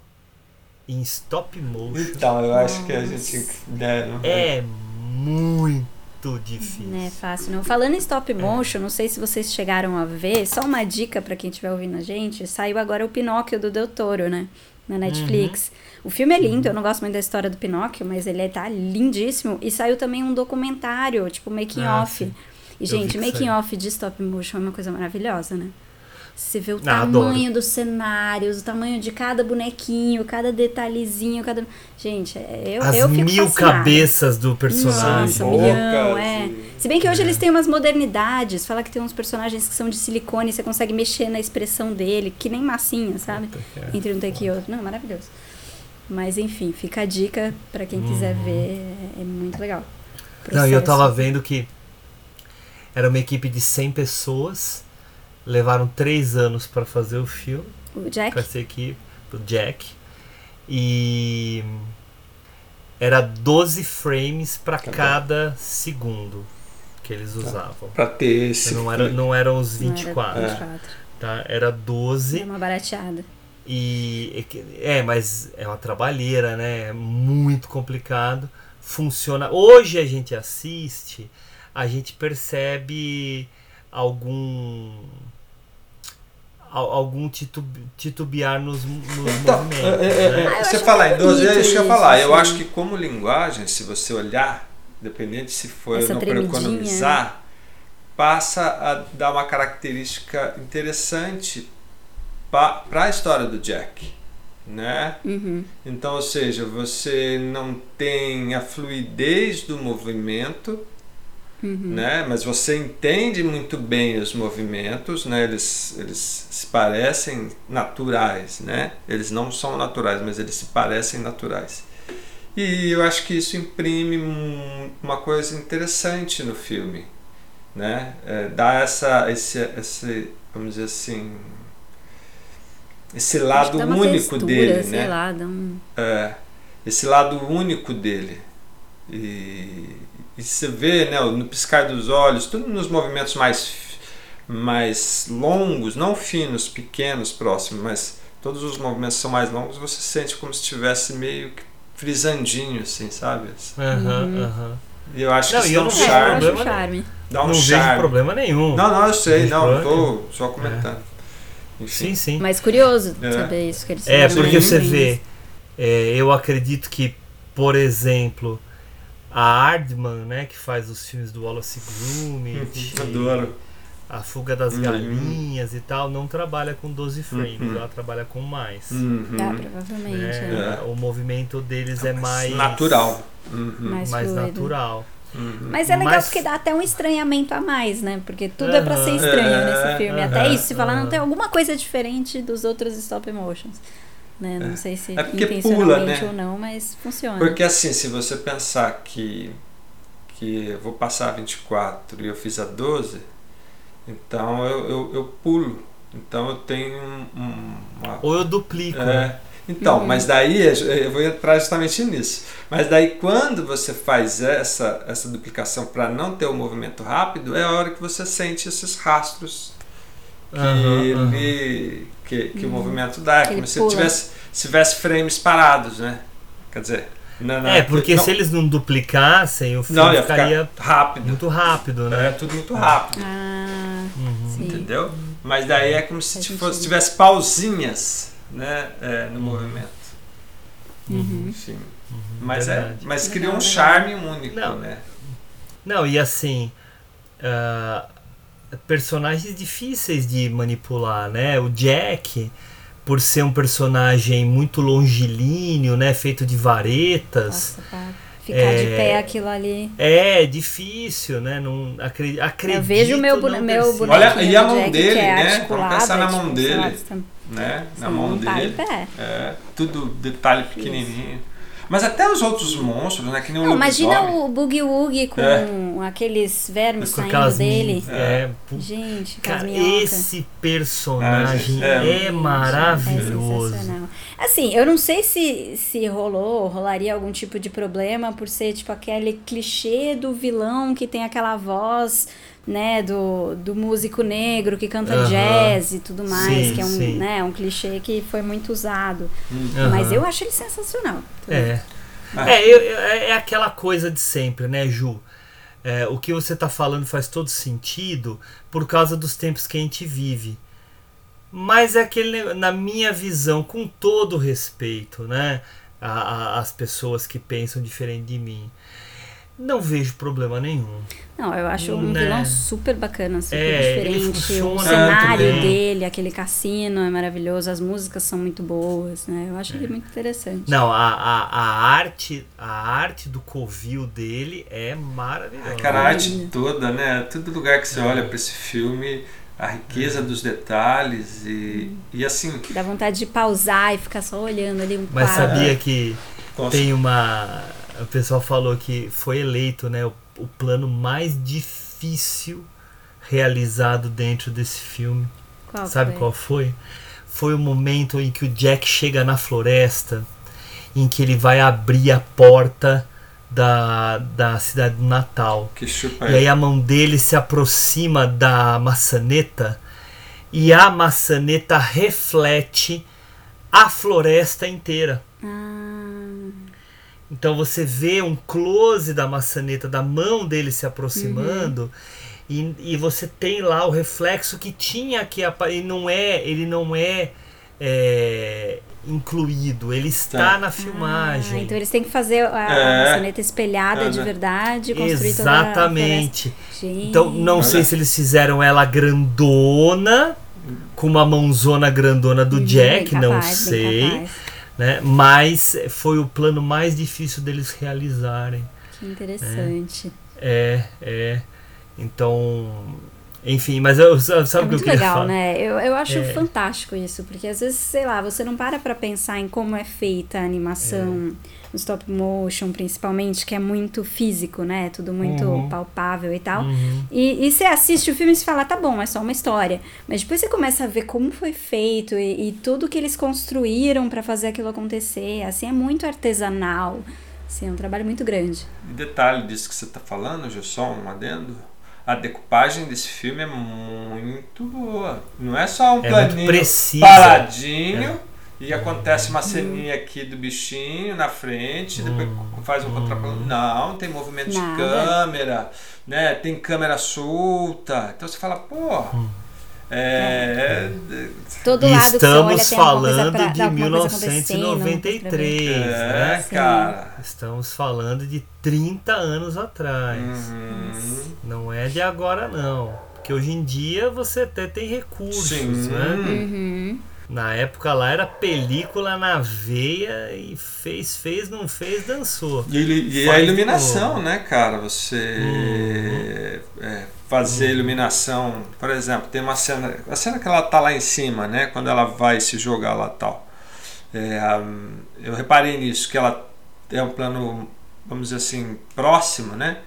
em stop motion então eu acho que a gente né, é muito difícil. Não é fácil, não. Falando em stop motion, não sei se vocês chegaram a ver, só uma dica pra quem estiver ouvindo a gente, saiu agora o Pinóquio do Del Toro, né? Na Netflix. O filme é lindo, eu não gosto muito da história do Pinóquio, mas ele tá lindíssimo. E saiu também um documentário, tipo making Ah, off. sim. E, Eu gente, making off de stop motion é uma coisa maravilhosa, né? Você vê o Ah, tamanho adoro. dos cenários, o tamanho de cada bonequinho, cada detalhezinho, cada. Gente, é- eu, As eu fico mil fascinada. cabeças do personagem. Nossa, Bocas milhão, é. e- Se bem que hoje eles têm umas modernidades. Fala que tem uns personagens que são de silicone, você consegue mexer na expressão dele, que nem massinha, sabe? é. Entre um take e outro. Não, maravilhoso. Mas enfim, fica a dica pra quem quiser ver, é, é muito legal. Não, e eu Processo. tava vendo que era uma equipe de 100 pessoas, levaram 3 anos para fazer o filme, O Jack? com essa equipe, o Jack, e era 12 frames para Tá cada segundo que eles usavam. pra ter esse Não, era, não eram os Não era 24, 24. tá? Era 12 É uma barateada. e é mas é uma trabalheira, né? É muito complicado. Funciona. Hoje a gente assiste, a gente percebe algum al- algum titub, titubear nos, nos Então, movimentos. é, é, né? é, Ah, eu você falar em 12, é bonito isso que eu falar. Eu assim. acho que como linguagem, se você olhar, dependente se for Essa ou não para economizar, passa a dar uma característica interessante para a história do Jack. Né? Uhum. Então, ou seja, você não tem a fluidez do movimento, Uhum. né? Mas você entende muito bem os movimentos, né? Eles, eles se parecem naturais, né? Eles não são naturais, mas eles se parecem naturais. E eu acho que isso imprime um- uma coisa interessante no filme, né? É, dá essa, esse, esse, vamos dizer assim, esse lado único textura, dele, né? lá, um... É, esse lado único dele. E, e você vê né, no piscar dos olhos, tudo nos movimentos mais, mais longos, não finos, pequenos, próximos, mas todos os movimentos são mais longos, você sente como se estivesse meio que frisandinho, assim, sabe? Aham, Uhum. aham. E eu acho Não, que isso eu dá um não É, eu charme. problema, charme. Dá um não vejo charme. problema nenhum. Não, não, eu sei, vejo não, problema tô só comentando. Enfim. Sim, sim. Mas curioso É. saber isso que eles É, porque você vê, é, eu acredito que, por exemplo, a Hardman, né, que faz os filmes do Wallace Gromit, Uhum, (laughs) Adoro. A Fuga das Uhum. Galinhas e tal, não trabalha com 12 frames, Uhum. ela trabalha com mais. Uhum. Ah, provavelmente. né? é. O movimento deles é mais Natural. Uhum. Mais mais natural. Uhum. Mas é legal Mas- porque dá até um estranhamento a mais, né? Porque tudo é pra ser estranho É, nesse filme. Até isso, se falar, não tem alguma coisa diferente dos outros stop motions. Né? Não sei se É porque intencionalmente pula, né? ou não, mas funciona. Porque assim, se você pensar que, que eu vou passar a 24 e eu fiz a 12, então eu, eu, eu pulo. Então eu tenho um- um- uma. Ou eu duplico. né? É, então, Uhum. mas daí eu vou entrar justamente nisso. Mas daí quando você faz essa, essa duplicação para não ter o movimento rápido, é a hora que você sente esses rastros que, ele- que, que o movimento dá. É Que como se pula. tivesse, se tivesse frames parados, né? Quer dizer, Na- na- É, porque não, se eles não duplicassem, o filme Não, ia ficar ficaria rápido. muito rápido, né? É tudo muito rápido. Ah, Uhum. Entendeu? Mas daí é como se sentido. tivesse pausinhas né, é, no movimento. Uhum. Enfim. Mas, é, mas criou Legal, um legal. charme único, Não. né? Não, e assim. ah, personagens difíceis de manipular, né? O Jack, por ser um personagem muito longilíneo, né? Feito de varetas. Nossa, ficar de É, pé aquilo ali. É difícil, né? Não acre- acredito. Eu vejo o meu, bone- meu bonequinho Olha, e a mão Jack, dele, que é né? Pensar na mão tipo, dele. né? Na mão tá dele. É, tudo detalhe pequenininho. Mas até os outros monstros, né? Que nem o Não, imagina o Boogie Woogie com É. aqueles vermes Com saindo dele. é, pu- Gente, Cara, esse personagem é, é- maravilhoso. É sensacional. Assim, eu não sei se, se rolou, rolaria algum tipo de problema por ser tipo aquele clichê do vilão que tem aquela voz, né, do, do músico negro que canta jazz e tudo mais, Sim, que é um, sim. né, um clichê que foi muito usado. Aham. Mas eu acho ele sensacional. É. Ah. É, eu- eu- é aquela coisa de sempre, né, Ju? É, o que você tá falando faz todo sentido por causa dos tempos que a gente vive. Mas é aquele, na minha visão, com todo respeito, né? a- a- As pessoas que pensam diferente de mim. Não vejo problema nenhum. Não, eu acho um Né? vilão super bacana, super É, diferente. O cenário bem. dele, aquele cassino é maravilhoso, as músicas são muito boas, né? Eu acho ele muito interessante. É. Não, a, a, a arte a arte do covil dele é maravilhosa. Cara, a arte toda, né? Todo lugar que você olha pra esse filme, a riqueza dos detalhes e, e assim. Dá vontade de pausar e ficar só olhando ali um Mas quadro. sabia que Com tem uma. O pessoal falou que foi eleito né, o, o plano mais difícil realizado dentro desse filme. Qual Sabe foi? qual foi? Foi o momento em que o Jack chega na floresta, em que ele vai abrir a porta da, da cidade do Natal. Que chupa E aí a mão dele se aproxima da maçaneta e a maçaneta reflete a floresta inteira. Ah, Então você vê um close da maçaneta, da mão dele se aproximando, e, e você tem lá o reflexo que tinha que apa- e não é, ele não é, é, incluído, ele está Tá. na ah, filmagem. então eles têm que fazer a, a É. maçaneta espelhada É, de né? verdade construir toda a Exatamente. floresta. Gente. Então não sei Olha. se eles fizeram ela grandona, com uma mãozona grandona do Hum, Jack, não capaz, bem sei. Né? Mas foi o plano mais difícil deles realizarem. Que interessante. É, é. Então, enfim, mas eu sabe, sabe é o que eu muito queria legal, falar? né? Eu, eu acho É. fantástico isso, porque às vezes, sei lá, você não para pra pensar em como é feita a animação É. no stop motion, principalmente, que é muito físico, né? Tudo muito Uhum. palpável e tal. Uhum. E, e você assiste o filme e você fala, tá bom, é só uma história. Mas depois você começa a ver como foi feito e, e tudo que eles construíram pra fazer aquilo acontecer. Assim, é muito artesanal. Assim, é um trabalho muito grande. E detalhe disso que você está falando, Gilson, um adendo. A decupagem desse filme é muito boa. Não é só um É planinho paradinho e acontece uma ceninha aqui do bichinho na frente, depois faz um contraplano. Não, tem movimento de Nada. câmera, né? Tem câmera solta. Então você fala, pô. É, Todo E lado olha estamos coisa falando pra, de dá alguma coisa acontecendo, pra ver. 1993, é, né? cara. Estamos falando de 30 anos atrás. Uhum. Não é de agora, não. Porque hoje em dia você até tem recursos, Sim. né? Uhum. Na época lá era película na veia e fez, fez, não fez, dançou. E, e a iluminação, né, cara? Você é, fazer iluminação, por exemplo, tem uma cena, a cena que ela tá lá em cima, né, quando ela vai se jogar lá tal. É, hum, eu reparei nisso que ela é um plano, vamos dizer assim, próximo, né?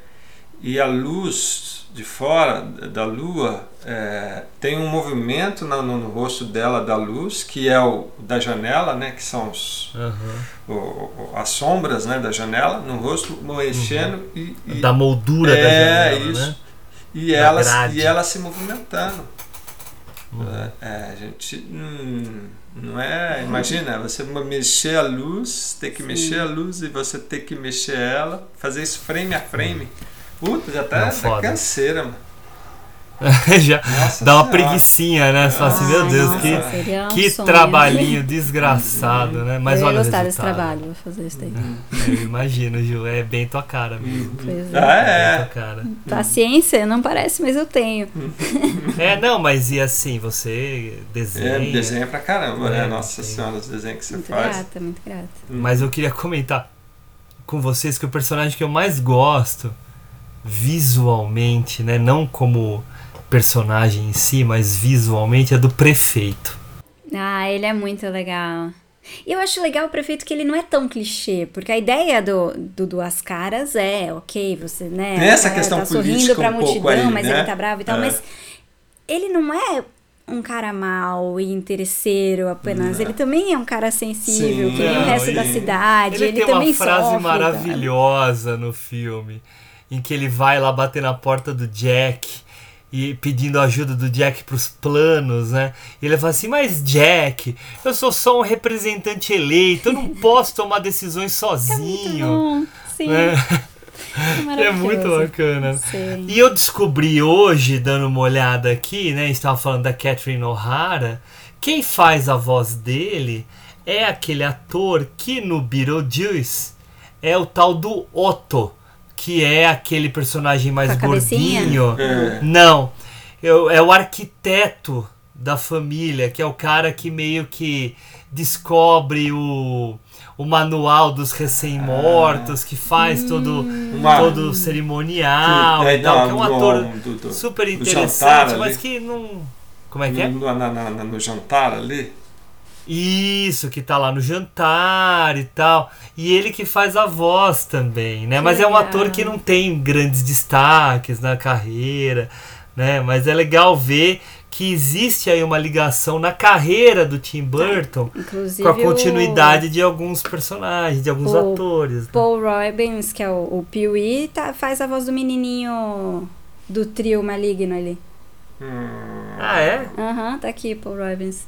E a luz de fora da lua é, tem um movimento no, no- no rosto dela da luz que é o da janela, né? Que são os, Aham. o- as sombras né, da janela no rosto mexendo e, e- Da moldura da é, janela, isso. né? E ela, grade. e ela se movimentando. É, a gente hum, não é. Imagina, você mexer a luz, ter que mexer a luz e você ter que mexer ela, fazer isso frame a frame. Puta, já tá foda. canseira, mano. (laughs) Já Nossa dá uma Senhora. preguicinha, né? Só assim, meu Deus, nossa, que, um que sonho. trabalhinho (laughs) desgraçado, né? Mas eu ia olha o gostar desse trabalho, vou fazer isso daí. Eu imagino, Ju, é bem tua cara mesmo. Pois Ah, é. é. Bem cara. Paciência, não parece, mas eu tenho. (laughs) É, não, mas e assim, você desenha. É, desenha pra caramba, É, né? Nossa tem. senhora, os desenhos que você Muito faz. grata, muito grata. Mas eu queria comentar com vocês que o personagem que eu mais gosto visualmente, né, não como personagem em si, mas visualmente é do prefeito. Ah, ele é muito legal. E eu acho legal o prefeito que ele não é tão clichê, porque a ideia do, do Duas Caras é, ok, você, né? Tem essa cara questão tá sorrindo política pra um pouco multidão, aí, mas né? ele tá bravo e tal, É. mas ele não é um cara mau e interesseiro apenas. Não. Ele também é um cara sensível, Sim. que nem o resto e- da cidade. Ele, Ele, tem também uma frase sofre, tá? maravilhosa no filme, em que ele vai lá bater na porta do Jack e pedindo ajuda do Jack pros planos, né? E ele fala assim: "Mas Jack, eu sou só um representante eleito, eu não (laughs) posso tomar decisões sozinho". Bom, sim. né? (laughs) É É muito bacana. Sim. E eu descobri hoje, dando uma olhada aqui, né? A gente tava falando da Catherine O'Hara. Quem faz a voz dele é aquele ator que no Beetlejuice é o tal do Otto, que é aquele personagem mais gordinho. É. Não, eu- é o arquiteto da família, que é o cara que meio que descobre o, o manual dos recém-mortos, que faz todo, Uma- todo o cerimonial Que- é, e tal, que é um ator do- do- super interessante, mas ali. que não. Como é que é? No, na- na- na- no jantar ali. Isso, que tá lá no jantar e tal. E ele que faz a voz também, né? Que Mas é um legal. ator que não tem grandes destaques na carreira, né? Mas é legal ver que existe aí uma ligação na carreira do Tim Burton Inclusive com a o- continuidade de alguns personagens, de alguns O atores. né? Paul Robbins, que é o, o Pee-wee, tá, faz a voz do menininho do trio maligno ali. Ah, é? Aham, tá aqui, Paul Robbins.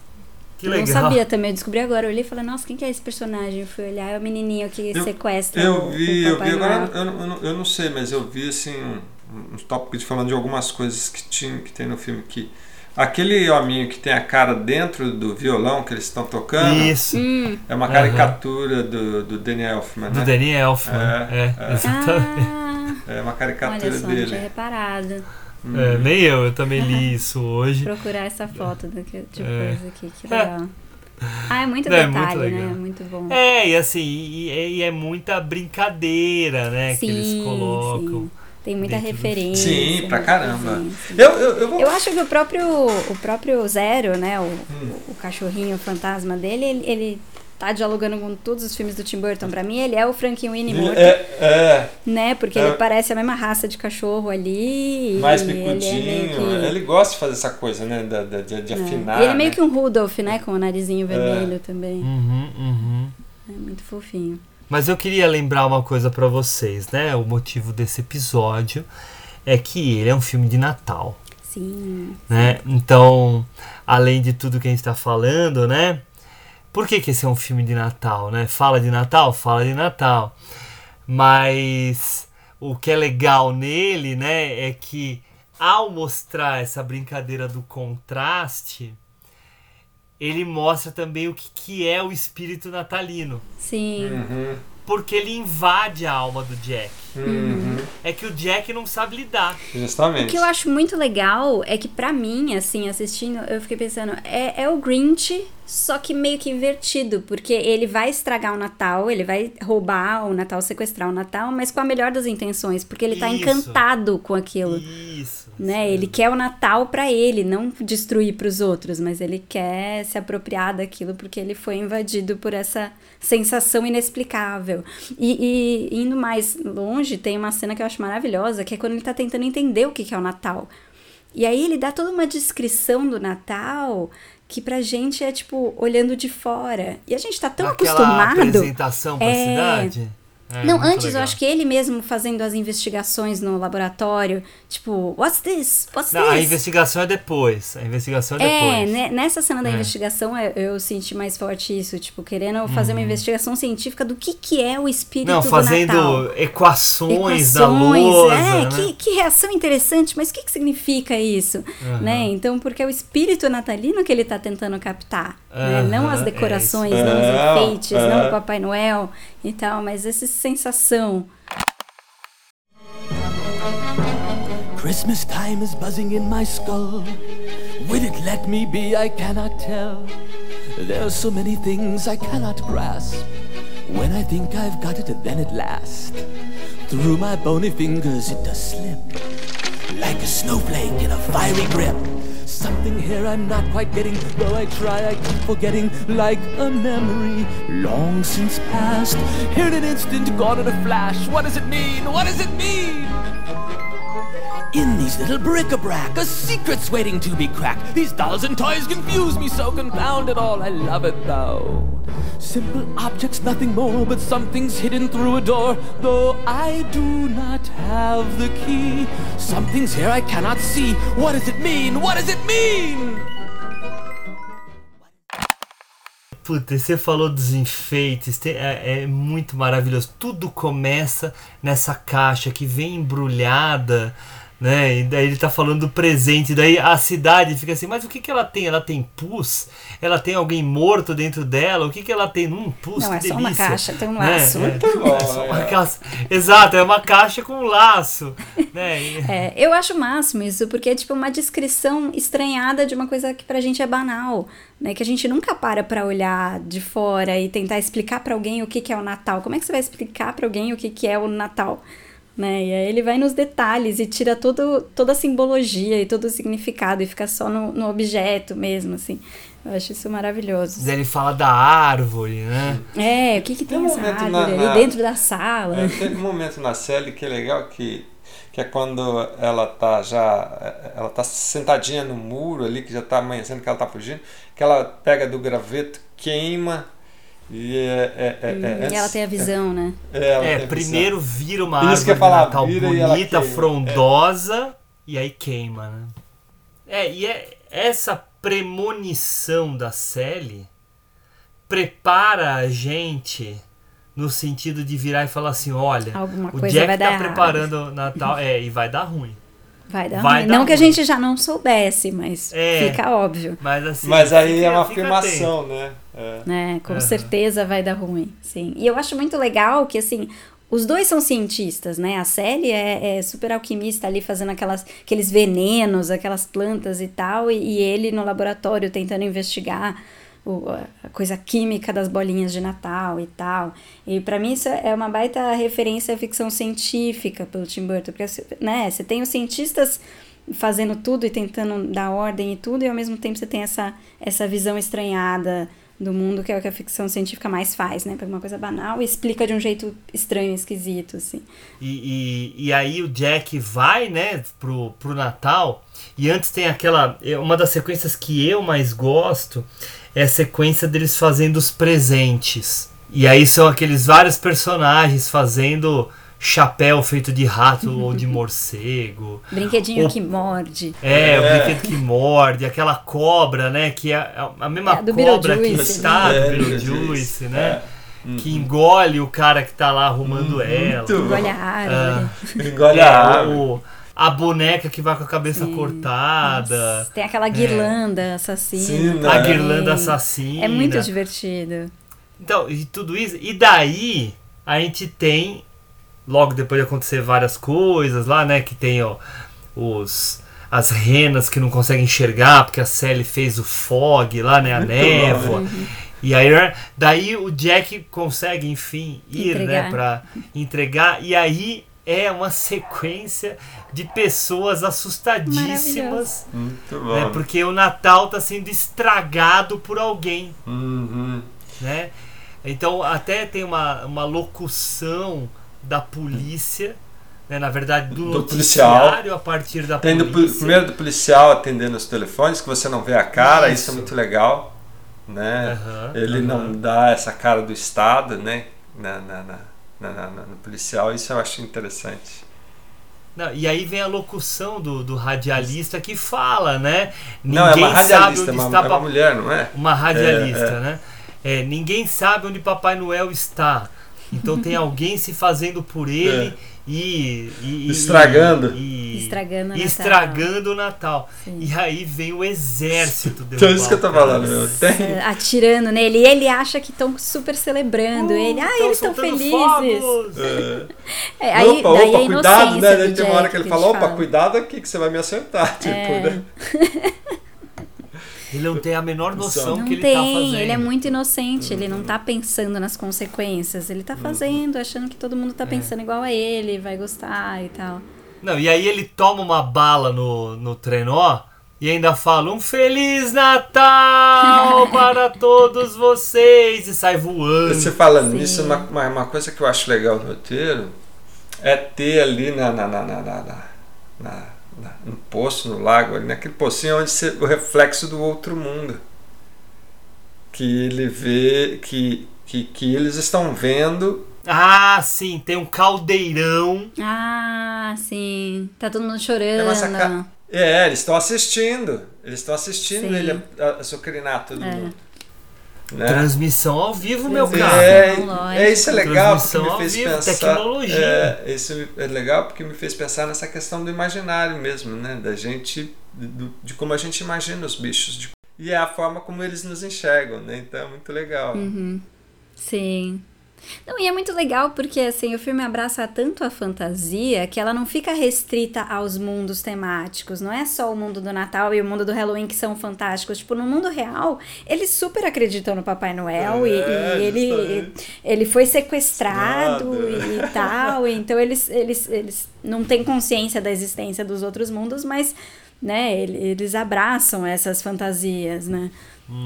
Que eu legal. não sabia também, eu descobri agora. Eu olhei e falei, nossa, quem que é esse personagem? Eu fui olhar, é o menininho que Eu- sequestra Eu o, vi, o eu vi agora, eu, não- eu, não- eu não sei, mas eu vi assim um- uns tópicos falando de algumas coisas que tinha, que tem no filme que aquele hominho que tem a cara dentro do violão que eles estão tocando Isso. Hum. é uma caricatura do, do Danny Elfman, Do né? Danny Elfman. É, É, é. exatamente. Ah, É uma olha caricatura só, não tinha dele. Reparado. É, nem eu, eu também li (laughs) isso hoje. Procurar essa foto do que, de É. coisa aqui, que legal. Ah, é muito é detalhe, muito né? É muito bom. É, e assim, e, e- e é muita brincadeira, né? que eles Sim, colocam. sim. Tem muita referência. Sim, pra caramba. Eu, eu, eu vou Eu acho que o próprio, o próprio Zero, né, o, Hum. o cachorrinho fantasma dele, ele, ele tá dialogando com todos os filmes do Tim Burton. Pra mim, ele é o Frankenweenie morto, é, é, né? Porque É. ele parece a mesma raça de cachorro ali. mais ele é picudinho. que- Ele gosta de fazer essa coisa, né? Da, da- de, de é. afinar. E ele é meio né? que um Rudolph, né? Com o narizinho vermelho também. Uhum, uhum. É muito fofinho. Mas eu queria lembrar uma coisa pra vocês, né? O motivo desse episódio é que ele é um filme de Natal, Sim. né? Então, além de tudo que a gente tá falando, né? Por que, que esse é um filme de Natal, né? Fala de Natal? Fala de Natal. Mas o que é legal nele, né, é que ao mostrar essa brincadeira do contraste, ele mostra também o que, que é o espírito natalino. Sim. Uhum, Porque ele invade a alma do Jack. uhum. É que o Jack não sabe lidar. O Justamente. que eu acho muito legal é que, pra mim, assim, assistindo, eu fiquei pensando, é, é o Grinch, só que meio que invertido, porque ele vai estragar o Natal, ele vai roubar o Natal, sequestrar o Natal, mas com a melhor das intenções, porque ele tá Isso. encantado com aquilo. Isso. Né? Ele quer o Natal pra ele, não destruir pros outros, mas ele quer se apropriar daquilo porque ele foi invadido por essa sensação inexplicável. E, e indo mais longe, tem uma cena que eu acho maravilhosa, que é quando ele tá tentando entender o que que é o Natal. E aí ele dá toda uma descrição do Natal que pra gente é tipo olhando de fora. E a gente tá tão Aquela acostumado. apresentação pra É, cidade. É, não, antes eu legal. acho que ele mesmo fazendo as investigações no laboratório, tipo, what's this? What's Não, a this? investigação é depois. A investigação é É, depois. né, nessa cena da É. investigação eu, eu senti mais forte isso, tipo, querendo fazer uma Uhum. investigação científica do que, que é o espírito Não, do fazendo Natal. equações, da Equações, lousa. é, né? que, que reação interessante, mas o que, que significa isso? Aham. Né? Então, porque é o espírito natalino que ele está tentando captar, né? não as é decorações, não os enfeites, é. não o Papai Noel e tal, mas essa sensação. Christmas time is buzzing in my skull. Will it let me be? I cannot tell. There are so many things I cannot grasp. When I think I've got it, then at last, through my bony fingers it does slip, like a snowflake in a fiery grip. Something here I'm not quite getting, though I try, I keep forgetting, like a memory long since past. Here in an instant, gone in a flash. What does it mean? What does it mean? In these little bric-a-brac, a secret's waiting to be cracked. These dolls and toys confuse me so, confound it all, I love it though. Simple objects, nothing more, but something's hidden through a door. Though I do not have the key, something's here I cannot see. What does it mean? What does it mean? Puta, e você falou dos enfeites, é, é muito maravilhoso. Tudo começa nessa caixa que vem embrulhada, né? E daí ele tá falando do presente, daí a cidade fica assim, mas o que que ela tem? Ela tem pus? Ela tem alguém morto dentro dela? O que que ela tem? Num pus, Não, que é só delícia. uma caixa, tem um Né? laço. É, Muito bom, é só uma é. caixa. Exato, é uma caixa com um laço, (laughs) né? E- É, eu acho o máximo isso, porque é tipo uma descrição estranhada de uma coisa que pra gente é banal, né? Que a gente nunca para pra olhar de fora e tentar explicar pra alguém o que, que é o Natal. Como é que você vai explicar pra alguém o que, que é o Natal? Né? E aí ele vai nos detalhes e tira todo, toda a simbologia e todo o significado e fica só no, no objeto mesmo, assim. Eu acho isso maravilhoso. Ele fala da árvore, né? É, o que, que tem, Tem um essa momento árvore na- ali na- dentro da sala? É, tem um momento na série que é legal que, que é quando ela tá já ela tá sentadinha no muro ali que já tá amanhecendo que ela tá fugindo que ela pega do graveto queima e é, é, é, Hum, é- e ela tem a visão, né? é, ela É, primeiro visão. vira uma Isso árvore que de falar, Natal bonita, frondosa, e aí queima, né? É, e é essa premonição da Sally prepara a gente no sentido de virar e falar assim, olha, Alguma o coisa Jack vai tá errado. preparando o Natal, é, e vai dar ruim. Vai dar Vai ruim. dar não que a ruim. gente já não soubesse, mas É. fica óbvio. Mas assim, mas aí fica- é uma afirmação atento. né É. né? Com Aham. certeza vai dar ruim, sim. E eu acho muito legal que, assim, os dois são cientistas, né? A Sally é, é super alquimista ali fazendo aquelas, aqueles venenos, aquelas plantas e tal, e, e ele no laboratório tentando investigar o- a coisa química das bolinhas de Natal e tal. E pra mim isso é uma baita referência à ficção científica pelo Tim Burton, porque né, você tem os cientistas fazendo tudo e tentando dar ordem e tudo, e ao mesmo tempo você tem essa, essa visão estranhada do mundo, que é o que a ficção científica mais faz, né? Pega uma coisa banal e explica de um jeito estranho, esquisito, assim. E, e, e aí o Jack vai, né, pro, pro Natal. E antes tem aquela. é, Uma das sequências que eu mais gosto é a sequência deles fazendo os presentes. E aí são aqueles vários personagens fazendo chapéu feito de rato ou de morcego. (laughs) Brinquedinho O- que morde. É, o É. brinquedo que morde, aquela cobra, né? Que é a mesma É, do cobra que está né? do É, Beetlejuice, Beetlejuice, né? é. Que engole o cara que tá lá arrumando ela. Muito Engole a árvore. (laughs) engole É, a árvore o- a boneca que vai com a cabeça cortada. Tem aquela guirlanda assassina. Sim, né? A guirlanda assassina. É muito divertido. Então, e tudo isso. E daí a gente tem, logo depois de acontecer várias coisas lá, né? Que tem ó, os. As renas que não conseguem enxergar, porque a Sally fez o fog lá, né? A névoa. E aí, daí o Jack consegue, enfim, ir, Entregar. né, pra entregar. E aí é uma sequência de pessoas assustadíssimas. muito bom Né, porque o Natal tá sendo estragado por alguém Uhum. né? Então até tem uma, uma locução da polícia, né? na verdade do, Do policial. a partir da Tem do, polícia. primeiro do policial atendendo os telefones, que você não vê a cara, isso, Isso. é muito legal. Né? Aham, Ele aham. não dá essa cara do Estado, né? Na, na, na- na- no policial. Isso eu acho interessante. Não, e aí vem a locução do, do radialista que fala, né? Não, é uma sabe radialista, onde é uma- está é uma mulher, não é? Uma radialista, É, é. né? É, ninguém sabe onde Papai Noel está. Então tem alguém se fazendo por ele e, e- e- Estragando. e, Estragando o e Natal. estragando o Natal. E aí vem o exército Então é isso que eu cara. falando, meu. Tem, É, atirando nele. E ele acha que estão super celebrando. ele, ah, tão eles estão felizes. É. (laughs) É, aí, opa, opa, a cuidado, né? Daí tem uma hora que ele fala, opa, falam. cuidado aqui que você vai me acertar. (laughs) Tipo, É. né? (laughs) Ele não tem a menor noção Não que ele tem, tá fazendo. ele é muito inocente, ele não tá pensando nas consequências, ele tá fazendo, achando que todo mundo tá pensando igual a ele, vai gostar e tal. Não, e aí ele toma uma bala no, no trenó e ainda fala um Feliz Natal (laughs) para todos vocês e sai voando. Você falando nisso, uma, uma, uma coisa que eu acho legal no roteiro é ter ali na, na, na, na- na- na- no poço, no lago, ali naquele pocinho onde você, o reflexo do outro mundo. Que ele vê, que, que, que eles estão vendo. Ah, sim, tem um caldeirão. Ah, sim, tá todo mundo chorando. saca- é, eles estão assistindo. Eles estão assistindo Sim. ele a- azucrinar todo É. mundo. Né? Transmissão ao vivo, meu Transmissão, cara. É, é, isso é legal porque me ao fez vivo, pensar. tecnologia. É, isso é legal porque me fez pensar nessa questão do imaginário mesmo, né? Da gente, do- de como a gente imagina os bichos de- e é a forma como eles nos enxergam, né? Então é muito legal. Uhum. Sim. Não, e é muito legal porque assim, o filme abraça tanto a fantasia que ela não fica restrita aos mundos temáticos. Não é só o mundo do Natal e o mundo do Halloween que são fantásticos. Tipo, no mundo real, eles super acreditam no Papai Noel e- É, e, ele, justamente. ele foi sequestrado Nada. e (laughs) tal. Então eles, eles, eles não têm consciência da existência dos outros mundos, mas né, ele- eles abraçam essas fantasias, né?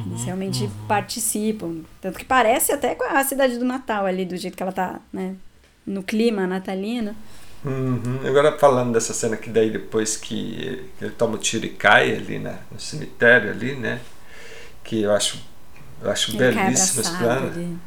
Eles realmente participam. Tanto que parece até com a cidade do Natal ali, do jeito que ela tá, né? No clima natalino. Uhum. Agora falando dessa cena que daí depois que, que ele toma o tiro e cai ali né, no cemitério ali, né? Que eu acho, eu acho Ele belíssimo esse plano. ali.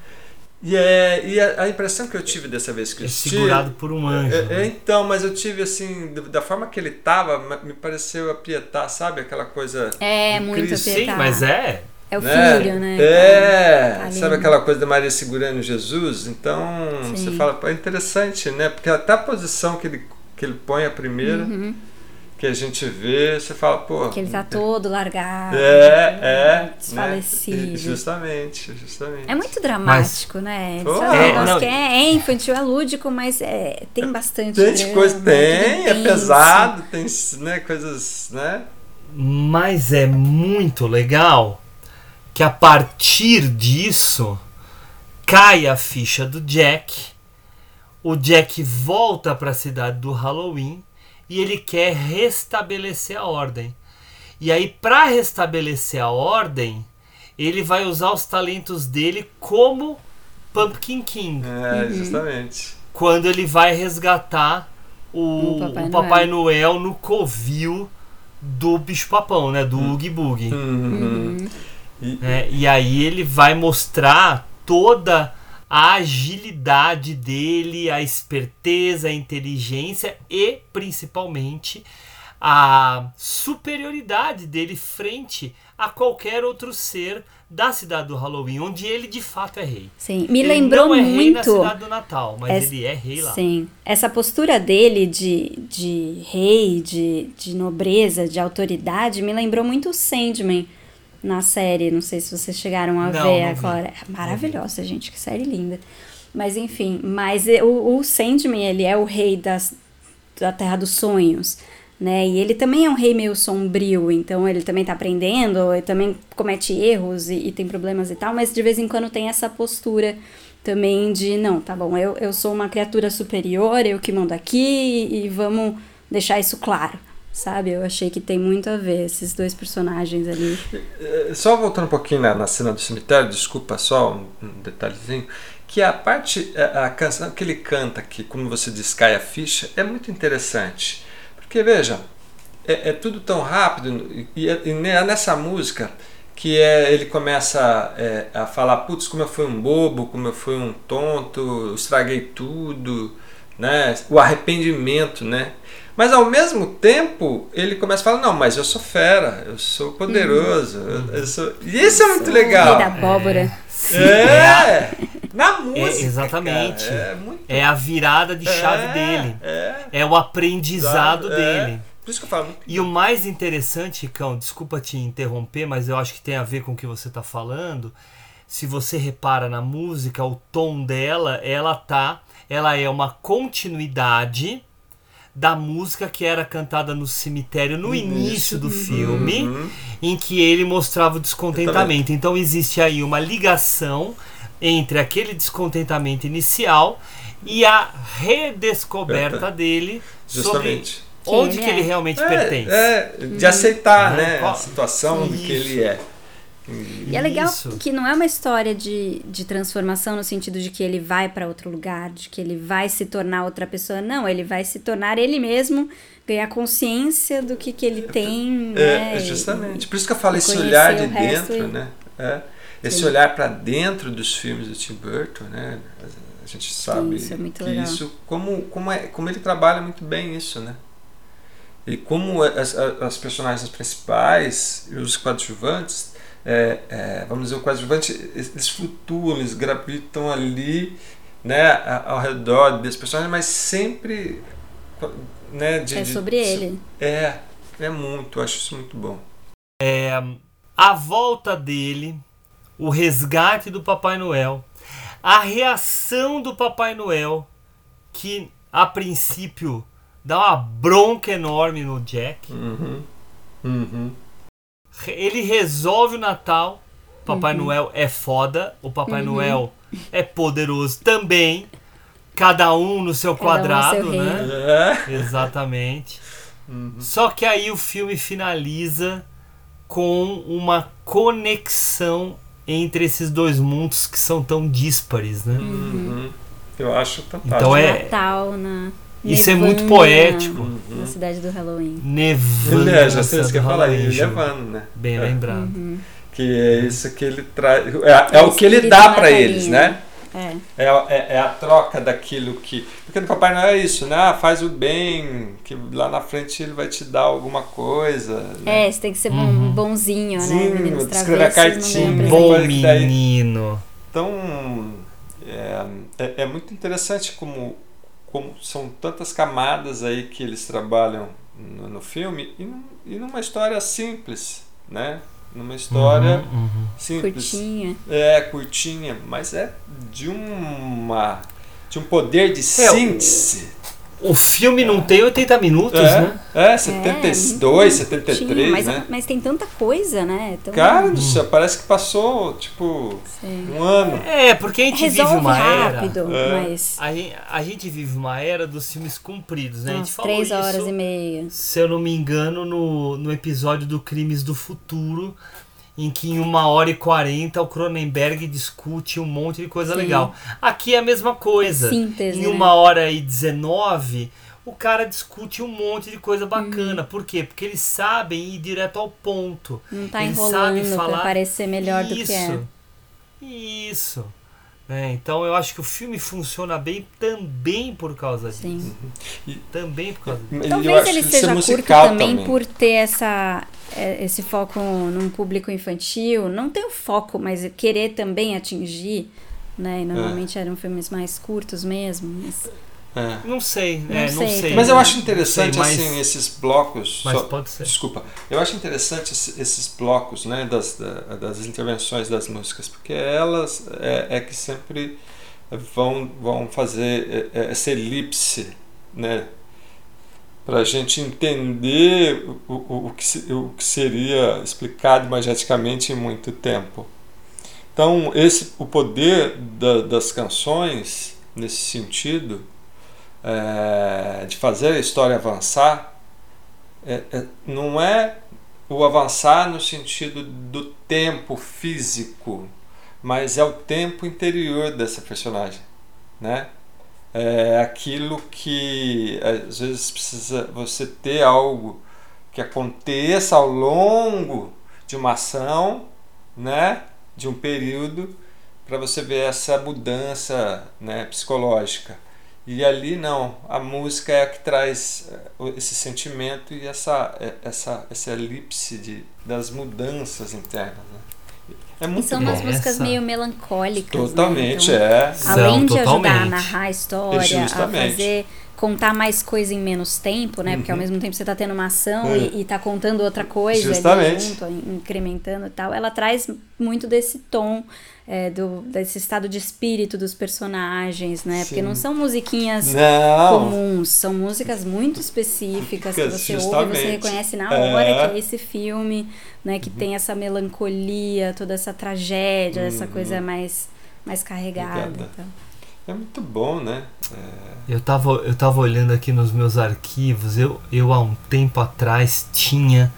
E, é, e a, a impressão que eu tive dessa vez que eu É assisti- segurado por um anjo, É, é, né? então, mas eu tive assim, da, forma que ele tava, me pareceu apietar, sabe? Aquela coisa. É, muito Cristo. apietar. Sim, mas é. É o né? filho, né? É, Tá ali, sabe aquela coisa da Maria segurando Jesus? Então, Sim. você fala, é interessante, né? Porque até a posição que ele, que ele põe a primeira, Uhum. Que a gente vê, você fala, pô. Que ele tá todo largado. É, é. Desfalecido. Né? Justamente, justamente. É muito dramático, né? Eles Pô, é, não. que é, é infantil, é lúdico, mas é, tem bastante Tem drama, coisa, tudo tem, é pesado, tem né, coisas, né? Mas é muito legal que a partir disso cai a ficha do Jack. O Jack volta para a cidade do Halloween e ele quer restabelecer a ordem. E aí, para restabelecer a ordem, ele vai usar os talentos dele como Pumpkin King. É, justamente. Quando ele vai resgatar o, O Papai o Papai Noel no covil do bicho-papão, né? Do Oogie Boogie. Uhum. E- É, e aí ele vai mostrar toda a agilidade dele, a esperteza, a inteligência e principalmente a superioridade dele frente a qualquer outro ser da cidade do Halloween, onde ele de fato é rei. Sim, me ele lembrou não é rei na muito. cidade do Natal, mas Essa- ele é rei lá. Sim. Essa postura dele de, de rei, de, de nobreza, de autoridade, me lembrou muito o Sandman na série. Não sei se vocês chegaram a Não, ver não agora. É Maravilhosa, gente, que série linda. Mas enfim, mas e- o, o Sandman, ele é o rei das, da Terra dos Sonhos. Né? E ele também é um rei meio sombrio, então ele também tá aprendendo, ele também comete erros e, e tem problemas e tal, mas de vez em quando tem essa postura também de, não, tá bom, eu, eu sou uma criatura superior, eu que mando aqui e vamos deixar isso claro, sabe? Eu achei que tem muito a ver esses dois personagens ali. Eh, Só voltando um pouquinho na, na cena do cemitério, desculpa só um, detalhezinho, que a parte, a, a canção que ele canta, que como você diz, cai a ficha, é muito interessante. Porque veja, é, é tudo tão rápido e, e, e nessa música que é ele começa é, a falar, putz, como eu fui um bobo, como eu fui um tonto, estraguei tudo, né? O arrependimento, né? Mas ao mesmo tempo, ele começa a falar, não, mas eu sou fera, eu sou poderoso, eu, eu sou... E isso é muito legal. Rei da abóbora. É, na música. É, exatamente. cara, é muito É a virada de chave É, dele. é. É o aprendizado É. dele. Por isso que eu falo. E o mais interessante, Cão, desculpa te interromper, mas eu acho que tem a ver com o que você está falando. Se você repara na música, o tom dela, ela tá, ela é uma continuidade da música que era cantada no cemitério no início do filme, Uhum. em que ele mostrava o descontentamento. Então existe aí uma ligação entre aquele descontentamento inicial e a redescoberta dele Justamente. sobre onde Quem que ele ele é. realmente É, pertence. é, de aceitar, Uhum. né? A situação do que Isso. ele é. E é legal Isso. que não é uma história de, de transformação no sentido de que ele vai para outro lugar, de que ele vai se tornar outra pessoa. Não, ele vai se tornar ele mesmo, ganhar consciência do que, que ele tem. né? É, E- justamente. Por isso que eu falo e esse olhar de dentro, e- né? É. Esse Sim. olhar para dentro dos filmes do Tim Burton, né? A gente sabe Isso é muito que legal. isso como como é como ele trabalha muito bem isso, né? E como as, as personagens principais e os coadjuvantes, é, é, vamos dizer, o coadjuvante, eles flutuam, eles gravitam ali, né, ao redor desse personagem, mas sempre, né, de, É de- sobre ele. É, é muito, eu acho isso muito bom. É, a volta dele, o resgate do Papai Noel, a reação do Papai Noel, que a princípio dá uma bronca enorme no Jack. Uhum. Uhum. Ele resolve o Natal. Papai Uhum. Noel é foda. O Papai Uhum. Noel é poderoso também. Cada um no seu Cada um no quadrado, seu né? reino. É. Exatamente. Uhum. Só que aí o filme finaliza com uma conexão entre esses dois mundos que são tão díspares, né? Uhum. Eu acho fantástico. Então é Natal na. Isso é muito nevando poético. Na, na cidade do Halloween. nevando. É, já sei isso que eu do falar, Halloween, ele Ju. levando, né? Bem É. lembrado. Uhum. Que é isso que ele traz. É, é o que ele dá para eles, né? É. É, a- é, é a troca daquilo que. Porque no Papai Noel é isso, né? Ah, faz o bem, que lá na frente ele vai te dar alguma coisa. Né? É, você tem que ser bom- Uhum. bonzinho, né? Sim, Meninos escrever a cartinha. Bom menino. Então, é, é, é muito interessante como, como são tantas camadas aí que eles trabalham no, no filme e, e numa história simples, né? Numa história Uhum, uhum. simples. Curtinha. É, curtinha, mas é de uma de um poder de É, síntese. O filme não tem 80 minutos, é, né? é, 72, 73, Curtinha, mas, né? mas tem tanta coisa, né? Então, Cara do céu, parece que passou, tipo, Sim. um ano. É, porque a gente Resolve vive uma rápido, era. mas. A gente, a gente vive uma era dos filmes compridos, né? a gente falou três horas isso, e meia. se eu não me engano, no, no episódio do Crimes do Futuro, em que em uma hora e quarenta o Cronenberg discute um monte de coisa Sim. legal. Aqui é a mesma coisa. É síntese, em né? uma hora e dezenove, o cara discute um monte de coisa bacana. Uhum. Por quê? Porque eles sabem ir direto ao ponto. Não tá eles enrolando sabem falar pra parecer melhor do que é. isso. Né? Então eu acho que o filme funciona bem também por causa disso. Sim. Também por causa disso. Eu Talvez acho ele é seja curto musical também, por ter essa, é, esse foco num público infantil. Não tem o foco, mas querer também atingir. Né? E normalmente eram filmes mais curtos mesmo. Mas... É. Não sei, Não é, não sei sei. Mas eu acho interessante sei, mas- assim esses blocos. mas só- pode ser. Desculpa. Eu acho interessante esse- esses blocos, né, das, da- das intervenções das músicas, porque elas é, é que sempre vão vão fazer é, é, essa elipse, né, para a gente entender o, o, o, que, se- o que seria explicado imageticamente em muito tempo. Então esse o poder da- das canções nesse sentido é, de fazer a história avançar é- é- não é o avançar no sentido do tempo físico, mas é o tempo interior dessa personagem, né? É aquilo que às vezes precisa você ter algo que aconteça ao longo de uma ação né, de um período para você ver essa mudança, né, psicológica. E ali não, a música é a que traz eh, esse sentimento e essa eh, essa essa elipse de, das mudanças internas. Né? É muito E são bom. umas músicas meio melancólicas. Totalmente, né? é. Então, Além São, de ajudar a totalmente. narrar a história, a fazer contar mais coisa em menos tempo, né? Porque ao Uhum. mesmo tempo você tá tendo uma ação É. e, e tá contando outra coisa ali Justamente. junto, incrementando e tal. Ela traz muito desse tom, é, do, desse estado de espírito dos personagens, né? Porque Sim. não são musiquinhas Não. comuns, são músicas muito específicas que você ouve e Justamente. você reconhece na É. hora que é esse filme, né? Que tem essa melancolia, toda essa tragédia, essa Uhum. coisa mais, mais carregada. Então. É muito bom, né? Eu tava, eu tava olhando aqui nos meus arquivos, eu, eu há um tempo atrás tinha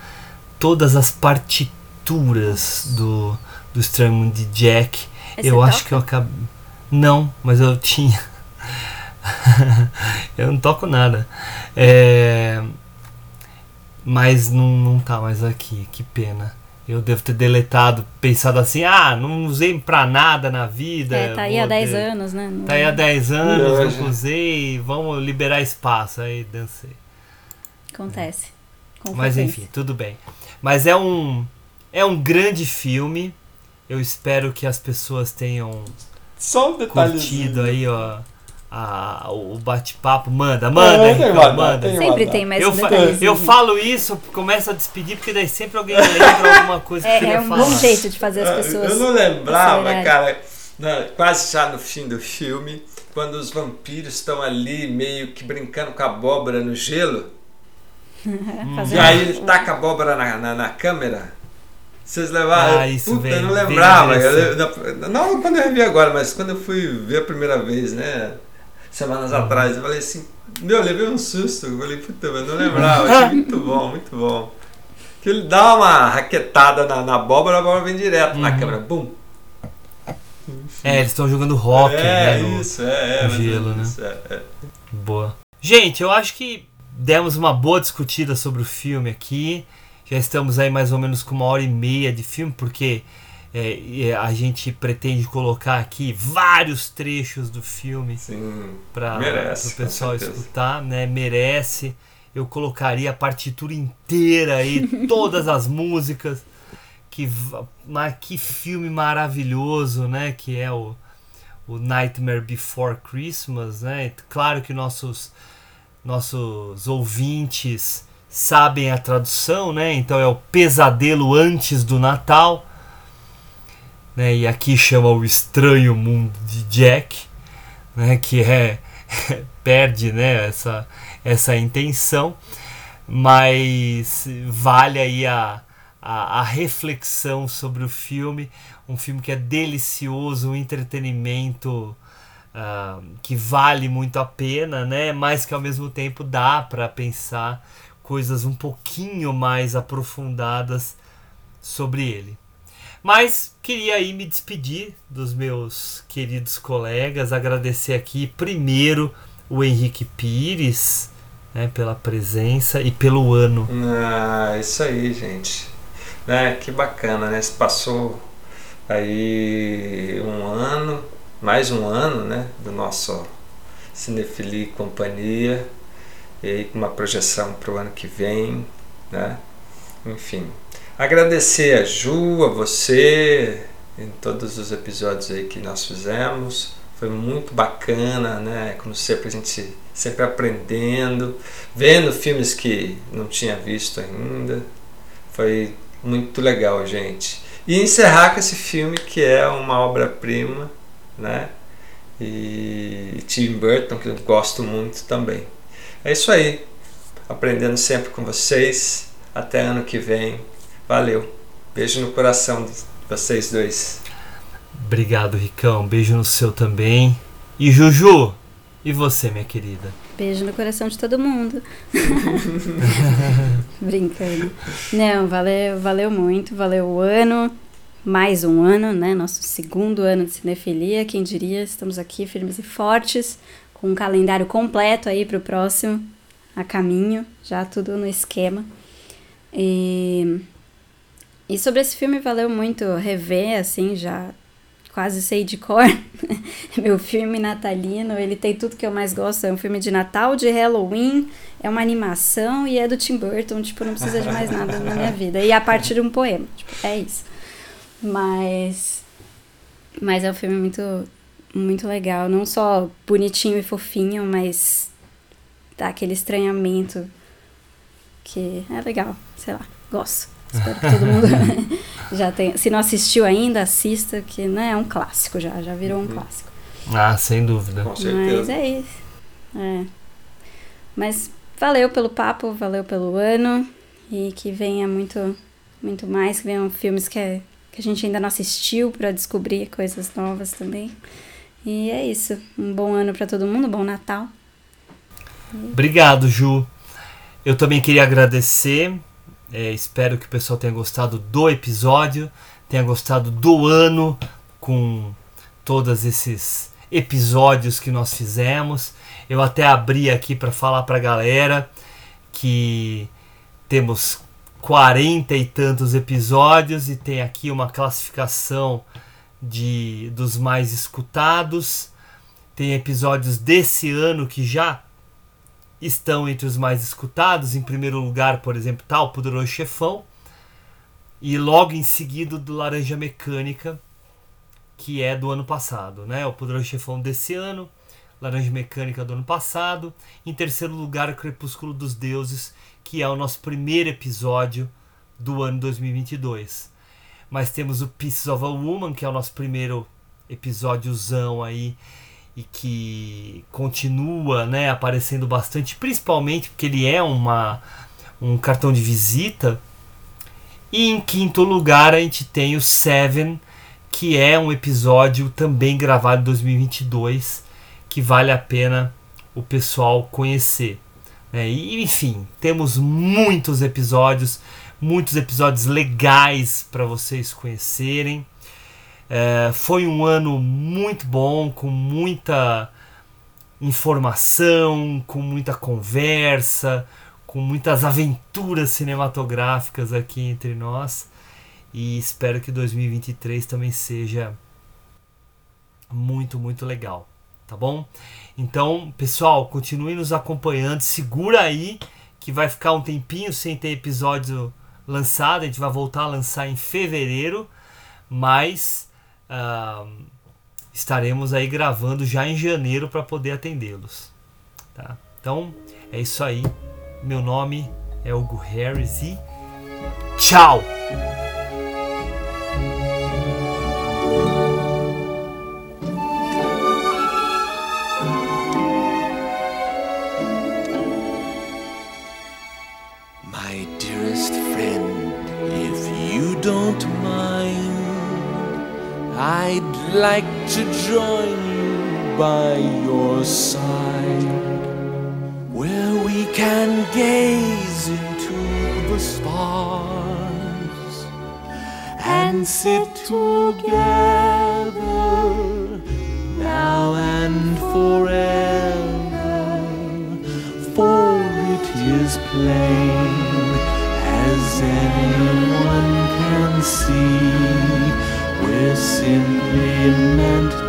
todas as partituras do, do Strum de Jack. Mas eu você acho que eu acabei. Não, mas eu tinha. (laughs) eu não toco nada. É... Mas não, não tá mais aqui, que pena. Eu devo ter deletado, pensado assim, ah, não usei pra nada na vida. É, tá aí há 10 de- anos, né? Não- Tá aí há 10 anos, Hoje. não usei, vamos liberar espaço. Aí dancei. Acontece. Com Mas enfim, tudo bem. Mas é um é um grande filme. Eu espero que as pessoas tenham Só um curtido aí, ó. A, o bate-papo, manda, manda, É, mandar, manda. tem Sempre tem mais eu, um fa- eu falo isso, começo a despedir, porque daí sempre alguém lembra alguma coisa que É, é um falar. bom jeito de fazer as Ah, pessoas. Eu não lembrava, cara, quase já no fim do filme, quando os vampiros estão ali meio que brincando com a abóbora no gelo. (laughs) Fazer E aí ele taca a abóbora na, na, na câmera. Vocês levaram. Ah, isso Puta, eu não na lembrava. Eu, não quando eu revi agora, mas quando eu fui ver a primeira vez, né? Semanas atrás, eu falei assim, meu, eu levei um susto. Eu falei, puta, eu não lembrava. (laughs) Muito bom, muito bom. Que ele dá uma raquetada na, na abóbora, a abóbora vem direto na Uhum. câmera. Bum! É, eles estão jogando rock, é, né? no- isso, é, é. gelo, né? menos, é, é. Boa. Gente, eu acho que demos uma boa discutida sobre o filme aqui. Já estamos aí mais ou menos com uma hora e meia de filme, porque é, é, a gente pretende colocar aqui vários trechos do filme Sim, para o pessoal escutar, né? Merece. Eu colocaria a partitura inteira aí, (laughs) todas as músicas. Que, mas que filme maravilhoso, né? Que é o, o Nightmare Before Christmas, né? Claro que nossos nossos ouvintes sabem a tradução, né? Então é o Pesadelo antes do Natal, né? E aqui chama o Estranho Mundo de Jack, né? Que é (laughs) perde, né? Essa essa intenção, mas vale aí a, a, a reflexão sobre o filme, um filme que é delicioso, um entretenimento ah, que vale muito a pena, né? Mas que ao mesmo tempo dá para pensar coisas um pouquinho mais aprofundadas sobre ele. Mas queria aí me despedir dos meus queridos colegas, agradecer aqui primeiro o Henrique Pires, né, pela presença e pelo ano. Ah, isso aí, gente. Né, que bacana, né? Se passou aí um ano, mais um ano, né? Do nosso Cinefilia e Companhia. E uma projeção para o ano que vem, né? Enfim. Agradecer a Ju, a você, em todos os episódios aí que nós fizemos. Foi muito bacana, né? Como sempre, a gente sempre aprendendo, vendo filmes que não tinha visto ainda. Foi muito legal, gente. E encerrar com esse filme que é uma obra-prima, né? E Tim Burton, que eu gosto muito também. É isso aí. Aprendendo sempre com vocês. Até ano que vem. Valeu. Beijo no coração de vocês dois. Obrigado, Ricão. Beijo no seu também. E Juju, e você, minha querida? Beijo no coração de todo mundo. (laughs) Brincando. Não, valeu, valeu muito, valeu o ano, mais um ano, né? Nosso segundo ano de cinefilia, quem diria, estamos aqui firmes e fortes, com um calendário completo aí para o próximo, a caminho, já tudo no esquema. E E sobre esse filme valeu muito rever, assim, já quase sei de cor. (laughs) Meu filme natalino, ele tem tudo que eu mais gosto. É um filme de Natal, de Halloween, é uma animação e é do Tim Burton. Tipo, não precisa de mais nada na minha vida. E a partir de um poema. Tipo, é isso. Mas. Mas é um filme muito, muito legal. Não só bonitinho e fofinho, mas dá aquele estranhamento que é legal. Sei lá, gosto. Espero que todo mundo (laughs) (laughs) já tenha. Se não assistiu ainda, assista, que né, é um clássico já, já virou um Uhum. clássico. Ah, sem dúvida. Com Mas certeza. é isso. É. Mas valeu pelo papo, valeu pelo ano. E que venha muito, muito mais, que venham filmes que, que a gente ainda não assistiu para descobrir coisas novas também. E é isso. Um bom ano para todo mundo, um bom Natal. Obrigado, Ju. Eu também queria agradecer. é, espero que o pessoal tenha gostado do episódio, tenha gostado do ano com todos esses episódios que nós fizemos. Eu até abri aqui para falar para a galera que temos 40 e tantos episódios e tem aqui uma classificação de dos mais escutados. Tem episódios desse ano que já estão entre os mais escutados. Em primeiro lugar, por exemplo, tá o Poderoso Chefão. E logo em seguida do Laranja Mecânica, que é do ano passado, né? O Poderoso Chefão desse ano, Laranja Mecânica do ano passado. Em terceiro lugar, o Crepúsculo dos Deuses, que é o nosso primeiro episódio do ano 2022. Mas temos o Pieces of a Woman, que é o nosso primeiro episódiozão aí e que continua, né, aparecendo bastante, principalmente porque ele é uma um cartão de visita. E em quinto lugar, a gente tem o Seven, que é um episódio também gravado em 2022, que vale a pena o pessoal conhecer. né? E, enfim, temos muitos episódios, muitos episódios legais para vocês conhecerem. É, foi um ano muito bom, com muita informação, com muita conversa, com muitas aventuras cinematográficas aqui entre nós. E espero que 2023 também seja muito, muito legal, tá bom? Então, pessoal, continue nos acompanhando, segura aí que vai ficar um tempinho sem ter episódio lançado, a gente vai voltar a lançar em fevereiro, mas ah, estaremos aí gravando já em janeiro para poder atendê-los. Tá? Então é isso aí. Meu nome é Hugo Harris e tchau! I'd like to join you by your side, where we can gaze into the stars and sit together now and forever. For it is plain, as anyone can see, we're simply meant